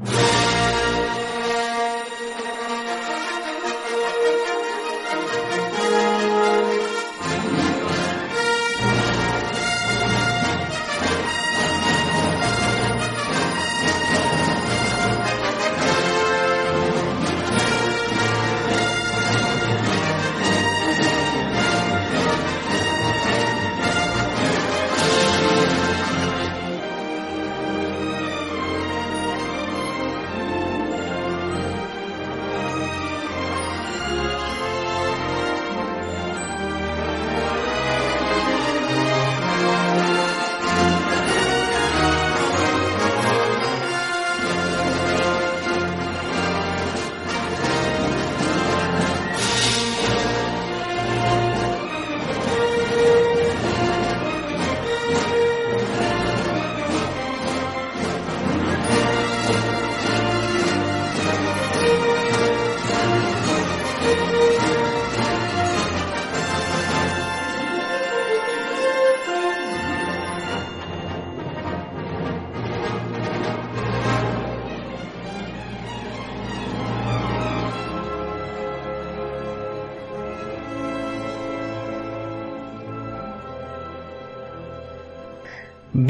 Música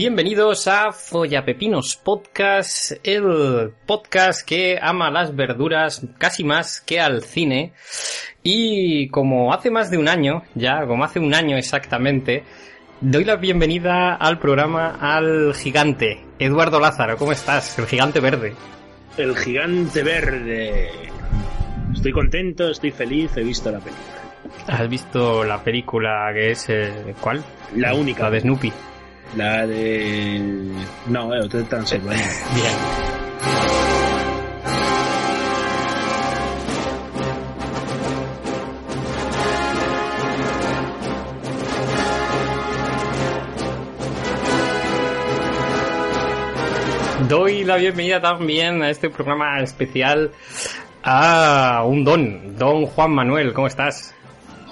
Bienvenidos a Follapepinos Podcast, el podcast que ama las verduras casi más que al cine. Y como hace más de un año, ya, como hace un año exactamente, doy la bienvenida al programa al gigante, Eduardo Lázaro. ¿Cómo estás? El gigante verde. El gigante verde. Estoy contento, estoy feliz, he visto la película. ¿Has visto la película que es... Eh, ¿Cuál? La única. La de Snoopy. La de. No, eh, Hotel Transilvania. Bien. Doy la bienvenida también a este programa especial a un don, don Juan Manuel, ¿cómo estás?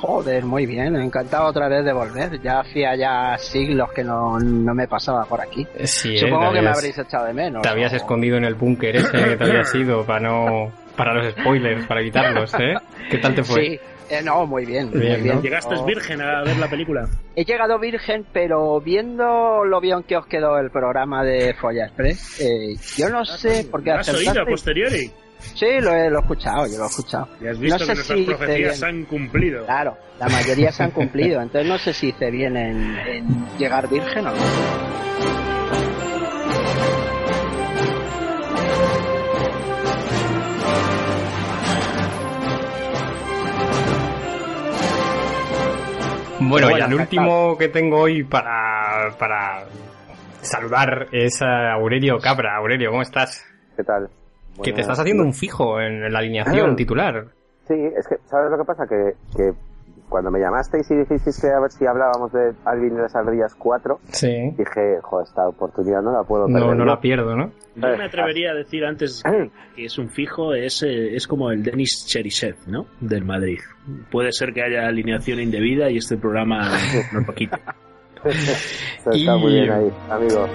Joder, muy bien, encantado otra vez de volver. Ya hacía ya siglos que no, no me pasaba por aquí. Sí, eh, Supongo te que me habréis echado de menos. Te habías ¿no? escondido en el búnker ese que te habías ido para no para los spoilers, para quitarlos, ¿eh? ¿Qué tal te fue? Sí, eh, no, muy bien. Bien, muy bien. ¿no? ¿Llegaste Oh. virgen a ver la película? He llegado virgen, pero viendo lo bien que os quedó el programa de Folla Express, eh, yo no sé, porque ¿Lo has oído a posteriori? Sí, lo he, lo he escuchado, yo lo he escuchado. Y has visto No sé que nuestras si profecías bien. han cumplido. Claro, la mayoría se han cumplido, entonces no sé si hice bien en, en llegar virgen o no. Bueno, y el último que tengo hoy para, para saludar es a Aurelio Cabra. Aurelio, ¿cómo estás? ¿Qué tal? Que te estás haciendo un fijo en la alineación titular. Sí, es que, ¿sabes lo que pasa? Que, que cuando me llamasteis y dijisteis que a ver si hablábamos de Alvin y las ardillas 4, Sí. dije, joder, esta oportunidad no la puedo perder. No, no yo". la pierdo, ¿no? Yo me atrevería a decir antes que, que es un fijo, es, eh, es como el Denis Cherisev, ¿no? Del Madrid. Puede ser que haya alineación indebida y este programa nos lo quite. Eso está Y- muy bien ahí, amigo.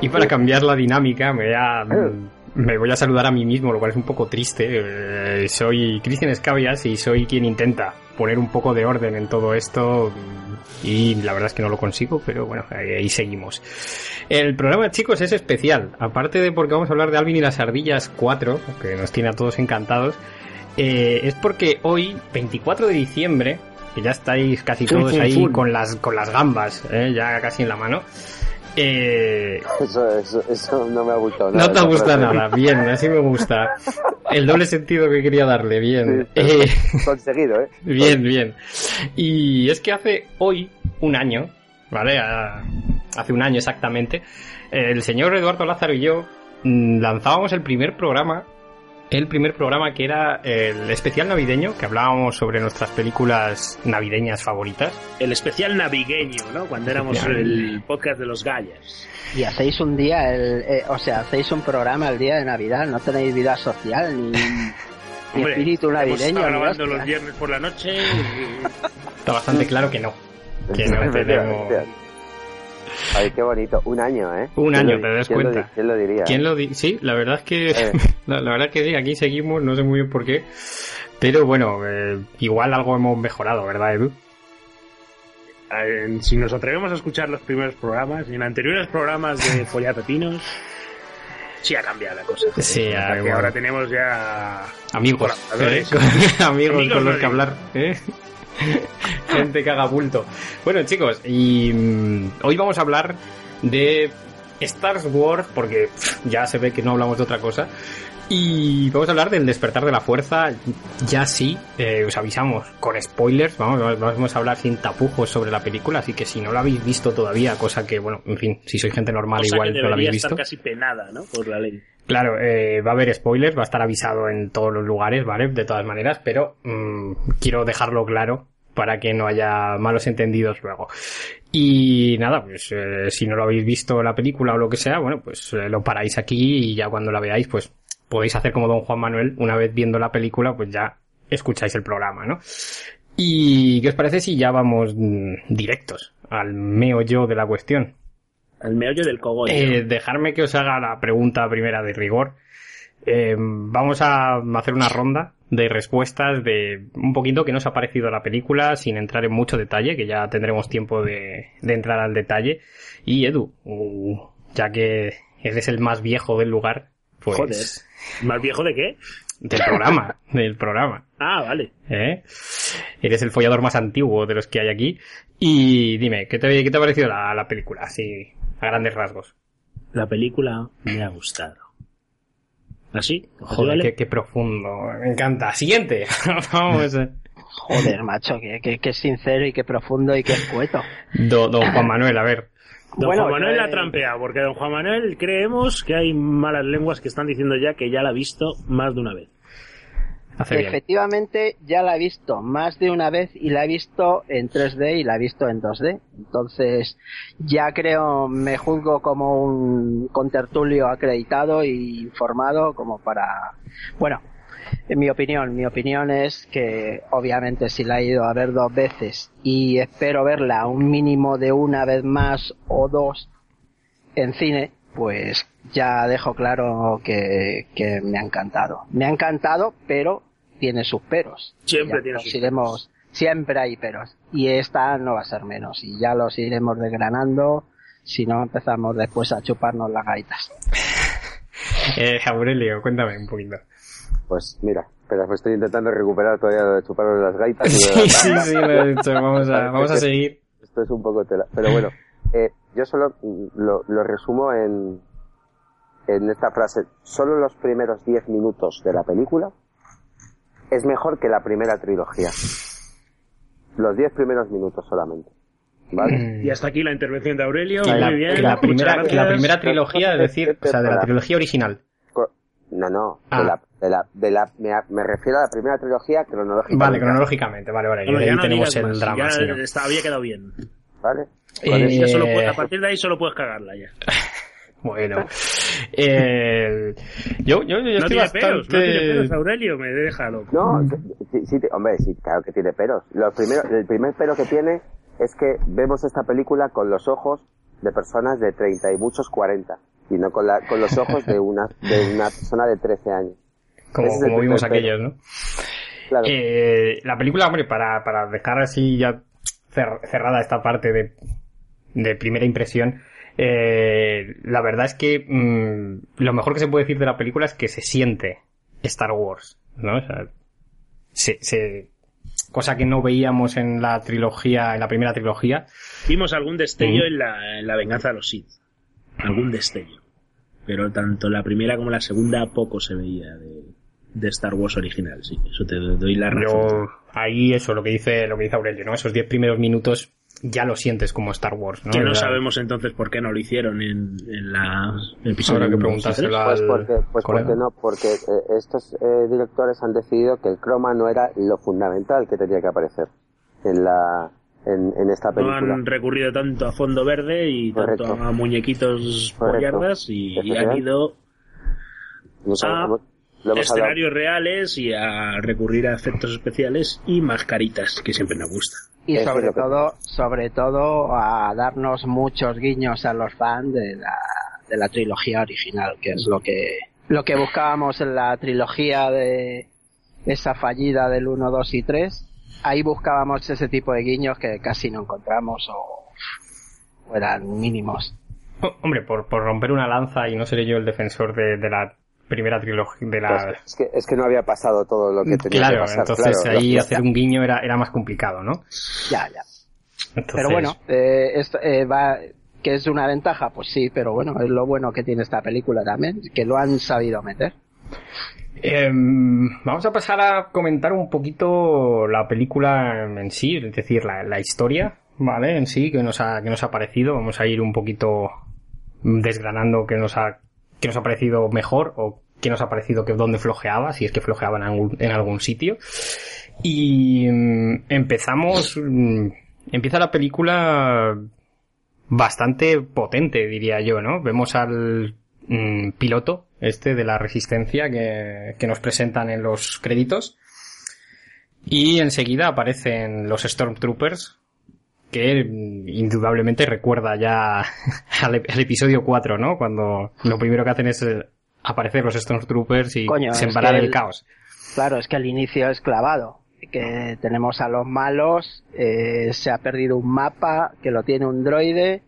Y para cambiar la dinámica, me voy a, me voy a saludar a mí mismo, lo cual es un poco triste. Eh, soy Cristian Escabias y soy quien intenta poner un poco de orden en todo esto. Y la verdad es que no lo consigo, pero bueno, ahí, ahí seguimos. El programa, chicos, es especial. Aparte de porque vamos a hablar de Alvin y las Ardillas 4, que nos tiene a todos encantados, eh, es porque hoy, 24 de diciembre, que ya estáis casi todos ahí con las, con las gambas, eh, ya casi en la mano. Eh, Eso, eso, eso no me ha gustado nada. no te esa gusta frase. nada, bien, así me gusta. El doble sentido que quería darle, bien. Sí, Eh, Conseguido, ¿eh? bien, bien. Y es que hace hoy un año ¿vale? Hace un año exactamente, el señor Eduardo Lázaro y yo mm, lanzábamos el primer programa, el primer programa que era el especial navideño, que hablábamos sobre nuestras películas navideñas favoritas. El especial navigueño, ¿no? Cuando éramos Especial. el podcast de los gallas. Y hacéis un día, el, eh, o sea, hacéis un programa el día de Navidad, no tenéis vida social ni, ni Hombre, espíritu navideño. grabando los viernes por la noche. y- Está bastante claro que no. Que no tenemos... Ay, qué bonito. Un año, ¿eh? Un ¿Quién año, lo- te das lo cuenta. ¿Quién lo diría? ¿Quién lo di Sí, la verdad es que Eh. la, la verdad es que sí, aquí seguimos, no sé muy bien por qué, pero bueno, eh, igual algo hemos mejorado, ¿verdad, Edu? Eh, Si nos atrevemos a escuchar los primeros programas, y en anteriores programas de Follapepinos, sí ha cambiado la cosa. joder. Sí, ah, ahora tenemos ya Amigos. ¿eh? Con- amigos Amigos con los no que hablar, ¿eh? Gente que haga bulto. Bueno, chicos, y mm, hoy vamos a hablar de Star Wars, porque pff, ya se ve que no hablamos de otra cosa. Y vamos a hablar del despertar de la fuerza. Ya sí, eh, os avisamos con spoilers. Vamos, vamos a hablar sin tapujos sobre la película. Así que si no la habéis visto todavía, cosa que, bueno, en fin, si sois gente normal, cosa igual que no la habéis estar visto. casi penada, ¿no? Por la ley. Claro, eh, va a haber spoilers, va a estar avisado en todos los lugares, ¿vale? De todas maneras, pero mm, quiero dejarlo claro para que no haya malos entendidos luego. Y nada, pues eh, si no lo habéis visto la película o lo que sea, bueno, pues eh, lo paráis aquí y ya cuando la veáis, pues podéis hacer como don Juan Manuel, una vez viendo la película, pues ya escucháis el programa, ¿no? ¿Y qué os parece si ya vamos mm, directos al meollo de la cuestión? Al meollo del cogollo. Eh, dejarme que os haga la pregunta primera de rigor. Eh, vamos a hacer una ronda de respuestas de un poquito que nos ha parecido la película, sin entrar en mucho detalle, que ya tendremos tiempo de, de entrar al detalle. Y Edu, uh, ya que eres el más viejo del lugar, pues Joder. ¿Más viejo de qué? del programa, del programa. Ah, vale. ¿eh? Eres el follador más antiguo de los que hay aquí. Y dime, ¿qué te, qué te ha parecido la, la película? Así, a grandes rasgos. La película me ha gustado. ¿Así? Joder, ¿Vale? qué, qué profundo. Me encanta. Siguiente. Vamos. eh. Joder, macho, que, que, que sincero y que profundo y que escueto. Do- don Juan Manuel, a ver. Don Bueno, Juan Manuel yo, la eh, trampea, porque don Juan Manuel creemos que hay malas lenguas que están diciendo ya que ya la ha visto más de una vez. Hace bien. Efectivamente, ya la he visto más de una vez y la he visto en 3D y la he visto en 2D. Entonces, ya creo, me juzgo como un contertulio acreditado y informado como para, bueno, en mi opinión, mi opinión es que obviamente si la he ido a ver dos veces y espero verla un mínimo de una vez más o dos en cine, pues ya dejo claro que, que me ha encantado. Me ha encantado, pero tiene sus peros. Siempre tiene sus iremos, Siempre hay peros. Y esta no va a ser menos. Y ya los iremos desgranando. Si no empezamos después a chuparnos las gaitas. Eh, Aurelio, cuéntame un poquito. Pues mira, espera, me estoy intentando recuperar todavía lo de chuparos las gaitas. y Sí, sí, sí, lo he dicho. Vamos a, vamos a seguir. Esto es un poco tela. Pero bueno, eh, yo solo lo, lo resumo en, en esta frase. Solo los primeros 10 minutos de la película es mejor que la primera trilogía. Los 10 primeros minutos solamente. ¿Vale? Y hasta aquí la intervención de Aurelio. Y la, Muy bien. la primera, la primera trilogía, es decir, o sea, de la trilogía original. No, no, Ah. de la, de la, de la, me, me refiero a la primera trilogía cronológicamente. Vale, cronológicamente, vale, vale. Bueno, y ya ahí no tenemos el más, drama, había quedado bien. ¿Vale? Eh, Ya solo puede- a partir de ahí solo puedes cagarla ya. Bueno, eh, yo, yo, yo No estoy tiene bastante... peros, no tiene peros, Aurelio, me deja loco. No, sí, sí, hombre, sí, claro que tiene peros. Lo primero, el primer pero que tiene es que vemos esta película con los ojos de personas de 30 y muchos 40 y no con, la, con los ojos de una, de una persona de 13 años. Como, es como vimos aquellos, ¿no? Claro. Eh, la película, hombre, para, para dejar así ya cer- cerrada esta parte de, de primera impresión, eh, la verdad es que mm, lo mejor que se puede decir de la película es que se siente Star Wars, ¿no? O sea, se, se- cosa que no veíamos en la trilogía, en la primera trilogía. Vimos algún destello Mm. en, la, en la venganza de los Sith. Algún destello. Pero tanto la primera como la segunda poco se veía de, de Star Wars original, sí. Eso te doy la razón. Yo, ahí eso, lo que dice, lo que dice Aurelio, ¿no? Esos diez primeros minutos ya lo sientes como Star Wars, ¿no? Que no sabemos entonces por qué no lo hicieron en, en la episodio. Habrá que preguntárselo Pues al porque, pues porque no, porque eh, estos eh, directores han decidido que el croma no era lo fundamental que tenía que aparecer en la en, en esta tres. No película. han recurrido tanto a fondo verde y Correcto. tanto a muñequitos pollardas y, y han ido a hablado. escenarios reales y a recurrir a efectos especiales y mascaritas, que siempre nos gusta. Y Eso sobre que- todo, sobre todo a darnos muchos guiños a los fans de la, de la trilogía original, que es lo que, lo que buscábamos en la trilogía de esa fallida del 1, 2 y 3. Ahí buscábamos ese tipo de guiños que casi no encontramos o, o eran mínimos. Oh, Hombre, por, por romper una lanza y no seré yo el defensor de, de la primera trilogía de la... Pues es, que, es que no había pasado todo lo que tenía claro, que pasar. entonces claro, ahí hacer un guiño era, era más complicado, ¿no? Ya, ya. Entonces, Pero bueno, eh, esto, eh, va, que es una ventaja, pues sí, pero bueno, es lo bueno que tiene esta película también, que lo han sabido meter. Em, vamos a pasar a comentar un poquito la película en sí, es decir, la, la historia, ¿vale? En sí, que nos ha, que nos ha parecido. Vamos a ir un poquito desgranando qué nos ha, qué nos ha parecido mejor o qué nos ha parecido que dónde flojeaba, si es que flojeaba en algún, en algún sitio. Y mm, empezamos, mm, empieza la película bastante potente, diría yo, ¿no? Vemos al mm, piloto, este de la resistencia que, que nos presentan en los créditos. Y enseguida aparecen los Stormtroopers, que indudablemente recuerda ya al, al episodio 4, ¿no? Cuando lo primero que hacen es eh, aparecer los Stormtroopers y Coño, es sembrar que el el- caos. Claro, es que al inicio es clavado. Que tenemos a los malos, eh, se ha perdido un mapa que lo tiene un droide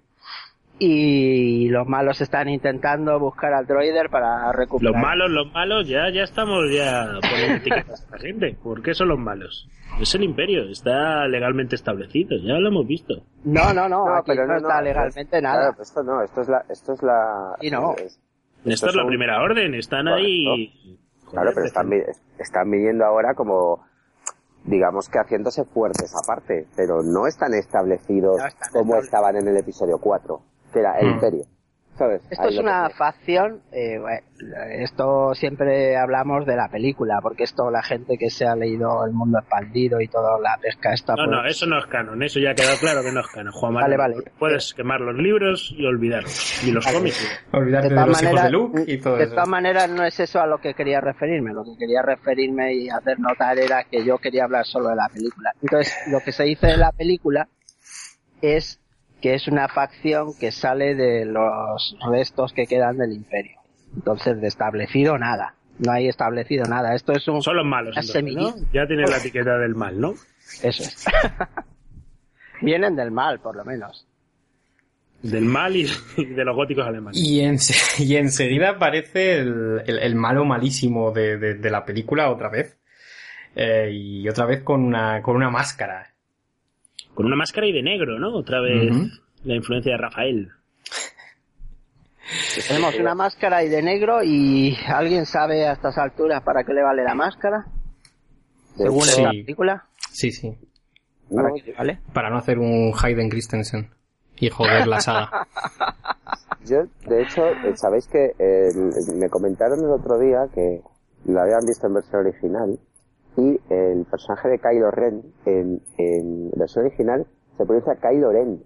y los malos están intentando buscar al droide para recuperar. Los malos, los malos, ya, ya estamos ya poniendo etiquetas a la gente. ¿Por qué son los malos? Es el imperio, está legalmente establecido, ya lo hemos visto. No, no, no, No, aquí pero no, no, está no, legalmente es- nada. Claro, pero esto no, esto es la, esto es la. Y no. es- Esta estos es la primera orden, están ahí. Claro, pero están, vi- están viniendo ahora como, digamos que haciéndose fuertes aparte, pero no están establecidos No están como estaban en el episodio 4, que era el Mm. imperio. ¿Sabes? Esto Ahí es una que- facción, eh, bueno, esto siempre hablamos de la película, porque esto la gente que se ha leído El Mundo Expandido y toda la pesca esta, No, pues, no, eso no es canon, eso ya ha quedado claro que no es canon. Juan Manuel. Vale, vale. Puedes quemar los libros y olvidarlos. Y los Vale. cómics. Olvidarte de de, todas los hijos maneras, de Luke y todo de eso. todas maneras no es eso a lo que quería referirme. Lo que quería referirme y hacer notar era que yo quería hablar solo de la película. Entonces, lo que se dice de la película es que es una facción que sale de los restos que quedan del imperio. Entonces, de establecido nada. No hay establecido nada. Esto es un... Son los malos. Ya tienes la etiqueta del mal, ¿no? Eso es. Vienen del mal, por lo menos. Del mal y y de los góticos alemanes. Y, ense- y enseguida aparece el, el- el malo malísimo de, de- de la película otra vez. Eh, y otra vez con una, con una máscara. Con una máscara y de negro, ¿no? Otra vez la influencia de Rafael. Tenemos una máscara y de negro y ¿alguien sabe a estas alturas para qué le vale la máscara? Según Sí. película. Sí, sí. ¿Para no, qué le vale? Para no hacer un Hayden Christensen y joder la saga. Yo, de hecho, eh, sabéis que eh, me comentaron el otro día que lo habían visto en versión original y el personaje de Kylo Ren en, en versión original se pronuncia Kylo Ren.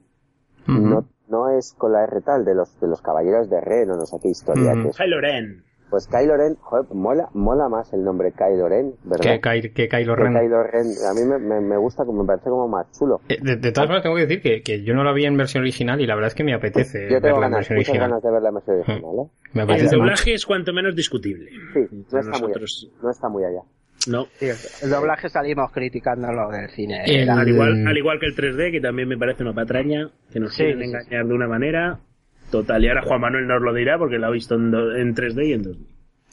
No, no es con la R tal de los, de los caballeros de Ren o no sé qué historia. Que es. Kylo Ren. Pues Kylo Ren, joder, mola, mola más el nombre Kylo Ren, ¿verdad? que, Ky- que Kylo Que Ren. Kylo Ren. A mí me, me, me gusta, como me parece como más chulo. Eh, De, de todas formas tengo que decir que, que yo no la vi en versión original y la verdad es que me apetece Yo tengo verla en ganas, versión muchas original. ganas de ver la versión original, ¿eh? Me El apetece doblaje es cuanto menos discutible. Sí, no está, muy, no está muy allá. No. El doblaje salimos criticándolo del cine. El- Al igual, al igual que el 3D, que también me parece una patraña, que nos Sí, quieren sí, engañar de una manera. Total, y ahora Juan Manuel nos lo dirá porque lo ha visto en, do- en 3D y en 2D.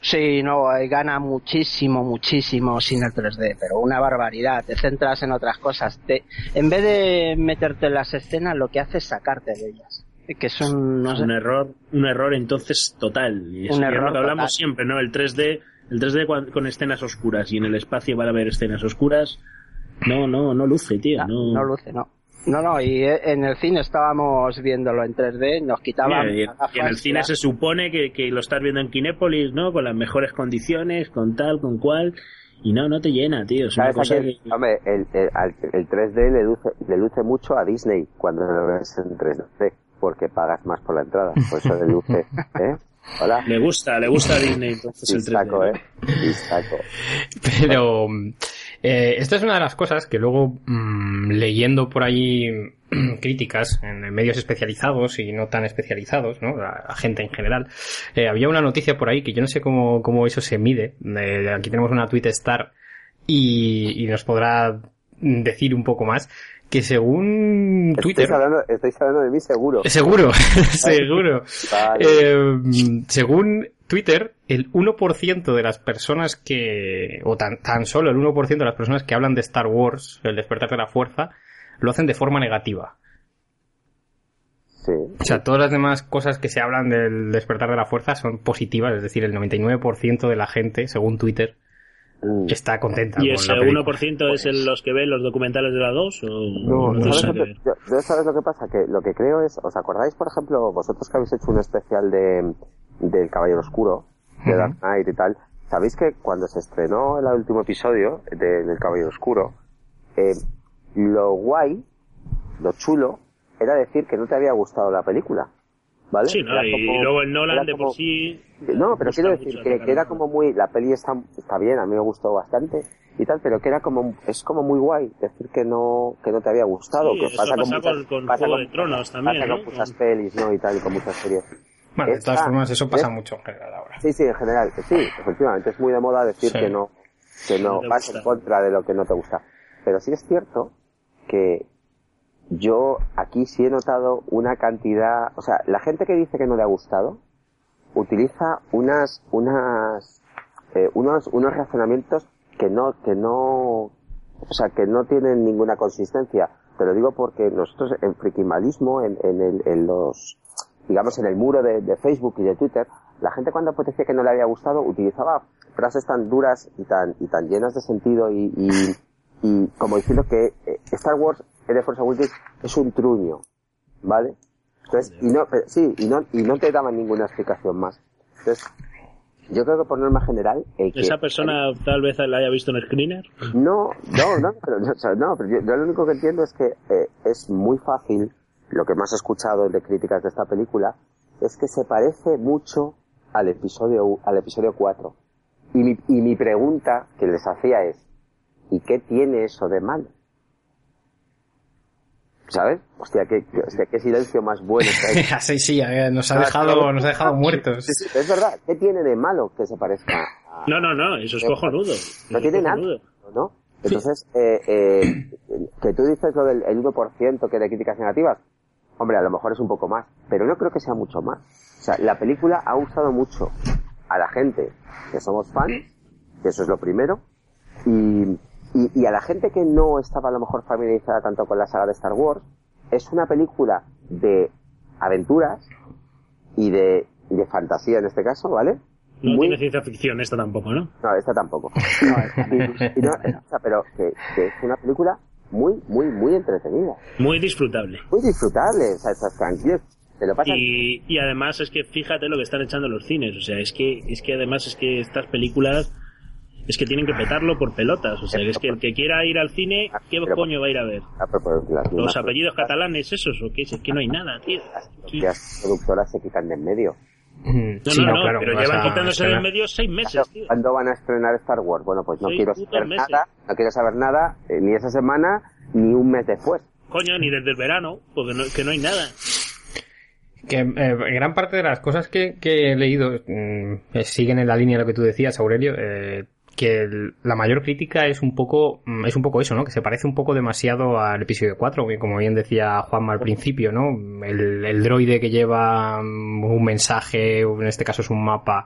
Sí, no, gana muchísimo, muchísimo sin el 3D, pero una barbaridad. Te centras en otras cosas. Te, en vez de meterte en las escenas, lo que hace es sacarte de ellas. Que es un, no sé, un error, un error entonces total. Y es, Un error lo que hablamos total. siempre, ¿no? El 3D, el 3D cuan- con escenas oscuras y en el espacio van a haber escenas oscuras. No, no, no luce, tío. no, No, no luce, no. No, no, y en el cine estábamos viéndolo en 3D, nos quitaban. y, en el cine se supone que, que, lo estás viendo en Kinépolis, ¿no? Con las mejores condiciones, con tal, con cual. Y no, no te llena, tío. Es una cosa que... Hombre, el, el, el 3D le luce, le luce mucho a Disney cuando lo ves en 3D, porque pagas más por la entrada. Por eso le luce, ¿eh? Hola. Le gusta, le gusta Disney entonces el 3D. Saco, ¿eh? Saco. Pero eh, esta es una de las cosas que luego mmm, leyendo por ahí críticas en medios especializados y no tan especializados, ¿no? A, gente en general. Eh, había una noticia por ahí que yo no sé cómo, cómo eso se mide. Eh, aquí tenemos una tweet star y, y nos podrá decir un poco más que según Twitter... Estáis hablando, estáis hablando de mí seguro. Seguro, seguro. Vale. Eh, según Twitter, el 1% de las personas que, o tan, tan solo el 1% de las personas que hablan de Star Wars, el despertar de la fuerza, lo hacen de forma negativa. Sí. O sea, todas las demás cosas que se hablan del despertar de la fuerza son positivas, es decir, el 99% de la gente, según Twitter, está contenta. ¿Y ese 1% es el, los que ven los documentales de la 2? O... No, no ¿sabes, lo que, yo, ¿sabes lo que pasa? Que lo que creo es, ¿os acordáis, por ejemplo, vosotros que habéis hecho un especial de del Caballero Oscuro, de Dark Knight y tal? ¿Sabéis que cuando se estrenó el último episodio de, del Caballero Oscuro, eh, lo guay, lo chulo, era decir que no te había gustado la película? ¿Vale? Sí, ¿no? y como, luego el Nolan de por sí... No, pero quiero decir que, que, era como muy... La peli está, está bien, a mí me gustó bastante y tal, pero que era como... Es como muy guay decir que no que no te había gustado. Sí, que eso pasa, pasa con, con, con pasa Juego con, de Tronos también, pasa ¿no? con muchas pelis, ¿no? Y tal, y con muchas series. Bueno, de todas Esta- formas, eso pasa mucho en general ahora. Sí, sí, en general, sí, efectivamente, es muy de moda decir Sí. que no, que no No vas en contra de lo que no te gusta. Pero sí es cierto que yo aquí sí he notado una cantidad, o sea, la gente que dice que no le ha gustado utiliza unas, unas, eh, unos, unos razonamientos que no, que no, o sea, que no tienen ninguna consistencia. Te lo digo porque nosotros en frikimalismo, en, en, el, en los, digamos, en el muro de, de Facebook y de Twitter, la gente cuando decía que no le había gustado utilizaba frases tan duras y tan, y tan llenas de sentido y, y, y como diciendo que eh, Star Wars The Force Awakens es un truño, ¿vale? Entonces, y no, pero- sí, y no, y no te daban ninguna explicación más. Entonces, yo creo que por norma general, el que... Esa persona tal vez la haya visto en Screener. No, no, no, pero, no, pero yo, yo lo único que entiendo es que eh, es muy fácil, lo que más he escuchado de críticas de esta película, es que se parece mucho al episodio, al episodio 4. Y mi, y mi pregunta que les hacía es, ¿y qué tiene eso de mal? ¿Sabes? Hostia, qué, qué- hostia, qué silencio más bueno. sí, sí, eh, nos ha Ah, dejado, nos ha dejado muertos. Sí, sí, es verdad, ¿qué tiene de malo que se parezca a, No, no, no, eso es cojonudo. no es tiene nada. ¿no? Entonces, eh, eh, que tú dices lo del el 1% que de críticas negativas, hombre, a lo mejor es un poco más, pero no creo que sea mucho más. O sea, la película ha gustado mucho a la gente que somos fans, que eso es lo primero, y, y, y a la gente que no estaba a lo mejor familiarizada tanto con la saga de Star Wars, es una película de aventuras y de, y de fantasía en este caso, ¿vale? No Muy- tiene ciencia ficción esta tampoco, ¿no? no, esta tampoco. Y- y no, o sea, pero que, que es una película muy, muy, muy entretenida. Muy disfrutable. Muy disfrutable. O sea, estás tranquilo. Te lo pasas. Y, y además es que fíjate lo que están echando los cines. O sea, es que, es que además es que estas películas es que tienen que petarlo por pelotas. O sea, es que el que quiera ir al cine, ¿qué Pero- coño va a ir a ver? a propósito, las ¿Los apellidos catalanes esos o qué? Es que no hay nada, tío. Propias productoras se quitan de en medio. Mm, No, sí, no, no, claro, pero llevan a quitándose de en medio seis meses, tío. ¿Cuándo van a estrenar Star Wars? Bueno, pues no Seis quiero saber meses. nada, no quiero saber nada, eh, ni esa semana, ni un mes después. Coño, ni desde el verano, porque no, que no hay nada. Que eh, gran parte de las cosas que, que he leído mm, eh, siguen en la línea de lo que tú decías, Aurelio, eh, que la mayor crítica es un poco mm, es un poco eso, ¿no? Que se parece un poco demasiado al episodio 4, que como bien decía Juanma al principio, ¿no? El, el droide que lleva mm, un mensaje, o en este caso es un mapa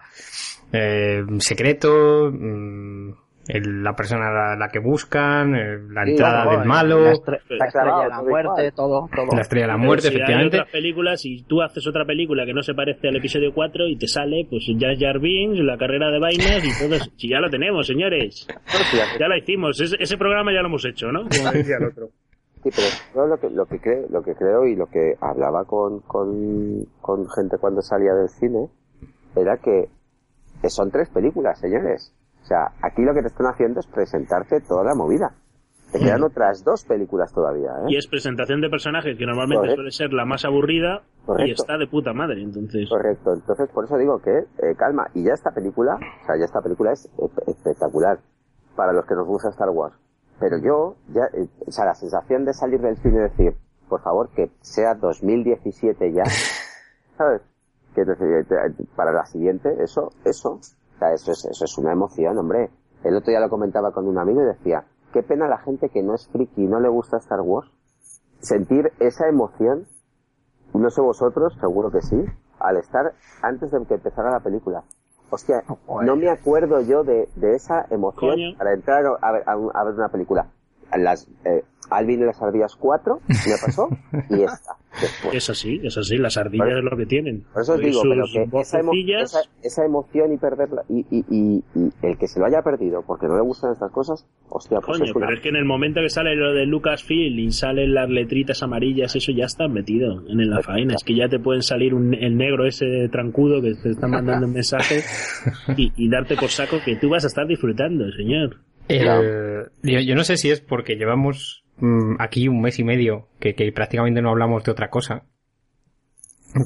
eh, secreto, mm, el- la persona a la, la que buscan, eh, la Sí, entrada del malo, La, estre- Pero- la estrella de la muerte, todo, todo. la estrella de la muerte, si hay efectivamente. otras películas y tú haces otra película que no se parece al episodio 4 y te sale, pues Jar Jar Binks, la carrera de vainas y todo eso. Si ya lo tenemos, señores. Hace- Ya la hicimos. Ese, ese programa ya lo hemos hecho, ¿no? Como decía el otro. Sí, pero yo lo que, lo que creo, lo que creo y lo que hablaba con, con, con gente cuando salía del cine era que, que son tres películas, señores. O sea, aquí lo que te están haciendo es presentarte toda la movida. Te quedan otras dos películas todavía, ¿eh? Y es presentación de personajes que normalmente Correcto. suele ser la más aburrida y está de puta madre, entonces. Correcto, entonces por eso digo que eh, calma, y ya esta película, o sea, ya esta película es espectacular para los que nos gusta Star Wars. Pero yo, ya, eh, o sea, la sensación de salir del cine y decir, por favor, que sea 2017 ya, ¿sabes? Que te- te- para la siguiente, eso, eso, o sea, eso es, eso es una emoción, hombre. El otro día lo comentaba con un amigo y decía, qué pena la gente que no es friki y no le gusta Star Wars, sentir esa emoción no sé vosotros, seguro que sí, al estar antes de que empezara la película. Hostia, no me acuerdo yo de, de esa emoción Coño. para entrar a ver, a ver una película. Las, eh, Alvin y las ardillas 4 me pasó y esta. Después. Es así, es así, las ardillas es lo que tienen. Por eso os digo, sus pero que esa, emo- esa, esa emoción y perderla, y, y, y, y el que se lo haya perdido porque no le gustan estas cosas, hostia, pues Coño, es una... pero es que en el momento que sale lo de Lucasfilm y salen las letritas amarillas, eso ya está metido en la faena. Es que ya te pueden salir un, el negro ese trancudo que te está mandando un mensaje y, y darte por saco que tú vas a estar disfrutando, señor. El- yo, yo no sé si es porque llevamos mm, aquí un mes y medio que, que prácticamente no hablamos de otra cosa.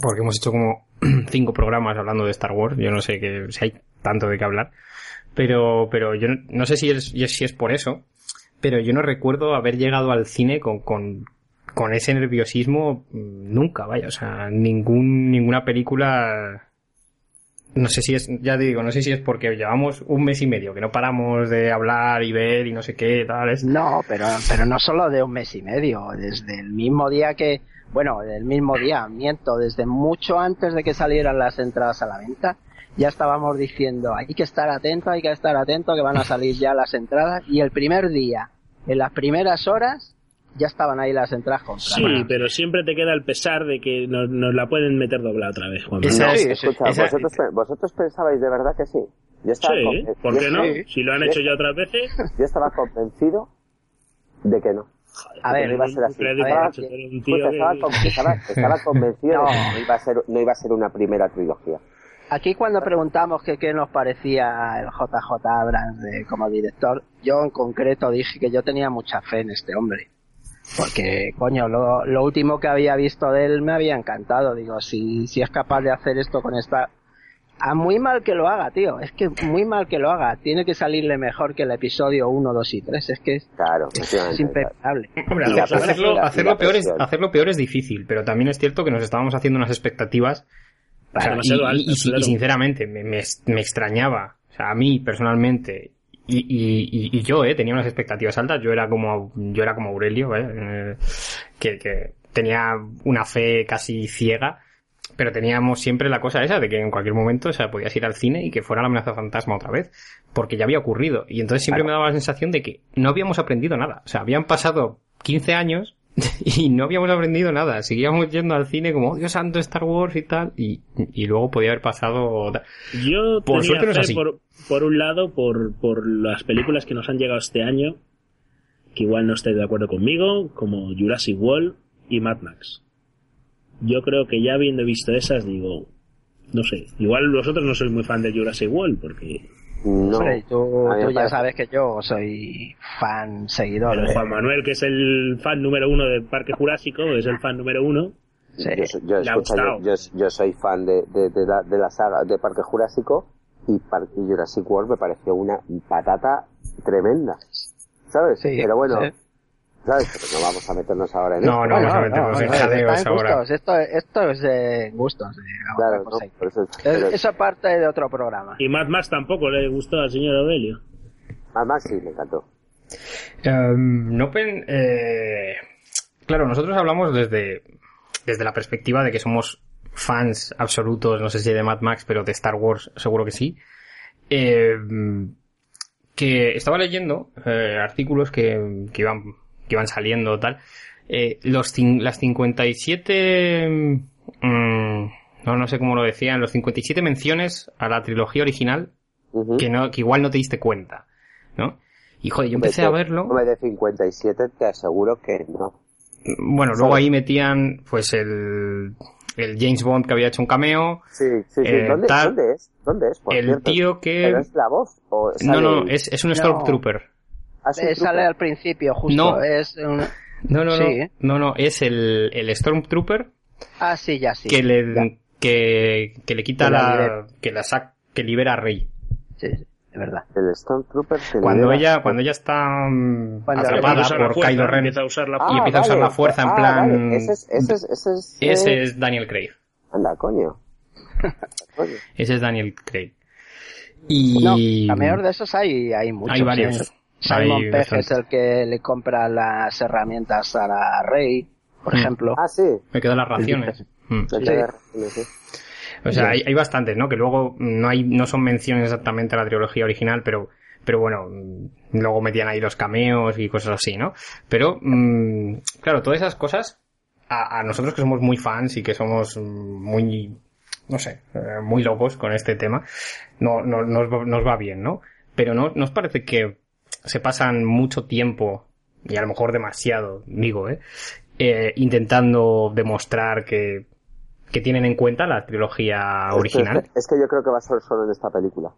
Porque hemos hecho como cinco programas hablando de Star Wars. Yo no sé que, si hay tanto de qué hablar. Pero, pero yo no, no sé si es, si es por eso. Pero yo no recuerdo haber llegado al cine con, con, con ese nerviosismo mm, nunca, vaya. O sea, ningún, ninguna película no sé si es, ya te digo, no sé si es porque llevamos un mes y medio que no paramos de hablar y ver y no sé qué, tal. Es... No, pero, pero no solo de un mes y medio, desde el mismo día que, bueno, del mismo día, miento, desde mucho antes de que salieran las entradas a la venta, ya estábamos diciendo, hay que estar atento, hay que estar atento, que van a salir ya las entradas, y el primer día, en las primeras horas, ya estaban ahí las entradas. Sí, pero siempre te queda el pesar de que nos, nos la pueden meter doblada otra vez, Juan. Esa No, es- escucha, esa- vosotros, vosotros pensabais de verdad que sí. Yo estaba, Sí, ¿por yo- qué no? sí. Si lo han hecho ya otras veces, yo estaba convencido de que no. A ver, no iba a ser así. crédito, Estaba, convencido No. de que no iba, a ser, no iba a ser una primera trilogía. Aquí cuando preguntamos que qué nos parecía el JJ Abrams de- como director, yo en concreto dije que yo tenía mucha fe en este hombre. Porque, coño, lo, lo último que había visto de él me había encantado. Digo, si, si es capaz de hacer esto con esta... A muy mal que lo haga, tío. Es que muy mal que lo haga. Tiene que salirle mejor que el episodio 1, 2 y 3. Es que es, Claro, es impecable. Hombre, hacerlo, hacerlo peor es, hacerlo peor es difícil, pero también es cierto que nos estábamos haciendo unas expectativas o sea, y, demasiado y- altas, y si- y claro. sinceramente me, me, me extrañaba, o sea, a mí personalmente y, y, y- yo eh, tenía unas expectativas altas, yo era como yo era como Aurelio, ¿eh? Eh, que, que tenía una fe casi ciega, pero teníamos siempre la cosa esa de que en cualquier momento o sea, podías ir al cine y que fuera la amenaza fantasma otra vez, porque ya había ocurrido. Y entonces siempre me daba la sensación de que no habíamos aprendido nada, o sea, habían pasado 15 años y no habíamos aprendido nada. Seguíamos yendo al cine como, oh, Dios santo, Star Wars y tal. Y, y luego podía haber pasado... Yo Por tenía suerte no es fe así. Por, por un lado, por, por las películas que nos han llegado este año, que igual no estáis de acuerdo conmigo, como Jurassic World y Mad Max. Yo creo que ya habiendo visto esas, digo, no sé, igual vosotros no sois muy fan de Jurassic World, porque No. Hombre, tú, ya sabes que yo soy fan, seguidor. pero de- Juan Manuel, que es el fan número uno del Parque Jurásico, es el fan número uno, Sí. Yo, soy- yo, escucha, yo, gustado. yo- yo soy fan de, de, de la, de la saga de Parque Jurásico y, Par- y Jurassic World me pareció una patata tremenda. ¿Sabes? Sí, Pero bueno, sí. ¿Sabes? Pero no vamos a meternos ahora en No, esto. no, vamos a meternos en jadeos ahora. gustos. Esto, esto es de gustos. Claro, otra cosa. no, por eso- Es- pero- Esa parte de otro programa. y Mad Max tampoco le gustó al señor Aurelio. Además sí, me encantó. Em, no pen- eh, claro, nosotros hablamos desde, desde la perspectiva de que somos fans absolutos, no sé si de Mad Max, pero de Star Wars seguro que sí. Em, que estaba leyendo eh, artículos que, que iban que iban saliendo tal. Eh, los cin- las 57 mm, no no sé cómo lo decían, los 57 menciones a la trilogía original que no que igual no te diste cuenta, ¿no? Y joder, yo empecé a verlo. Hombre, de 57 te aseguro que no. Bueno, luego ahí metían pues el, el James Bond que había hecho un cameo. Sí, sí, sí. Eh, ¿Dónde, tal- ¿Dónde es? ¿Dónde es? Por el cierto? tío que... ¿Pero es la voz? ¿O No, no, es, es un No. Stormtrooper. Ah, Eh, sale al principio, justo. No. Es un... No, no, no. ¿eh? No, no, es el, el Stormtrooper Ah, sí, ya sí. que ya. le que, que le quita Que la la, que la sac, que libera a Rey. Sí, sí, es verdad. El Stormtrooper que Cuando libera- ella cuando ella está mm, Cuando atrapada Empieza a usar la por fuerza, Kylo Ren Empieza a usar la Ah, y empieza a usar vale. la fuerza en Ah, plan vale. Ese es... Ese es, ese es, ese es Daniel Craig. Anda, coño. Ese es Daniel Craig. Y No, cameos de esos hay, hay muchos. hay varios. Simon Pegg es el que le compra las herramientas a la Rey, por Mm. ejemplo. Ah, sí. me quedan las raciones. Mm. Me quedé- sí, sí. O sea, hay, hay bastantes, ¿no? Que luego no hay, no son menciones exactamente a la trilogía original, pero, pero bueno, mm, luego metían ahí los cameos y cosas así, ¿no? Pero, mm, claro, todas esas cosas, a, a nosotros que somos muy fans y que somos muy, no sé, eh, muy locos con este tema, no, no, nos, va- nos va bien, ¿no? Pero no, nos parece que se pasan mucho tiempo, y a lo mejor demasiado, digo, ¿eh? eh intentando demostrar que, que tienen en cuenta la trilogía Es que- original. Es que yo creo que va a ser solo en esta película.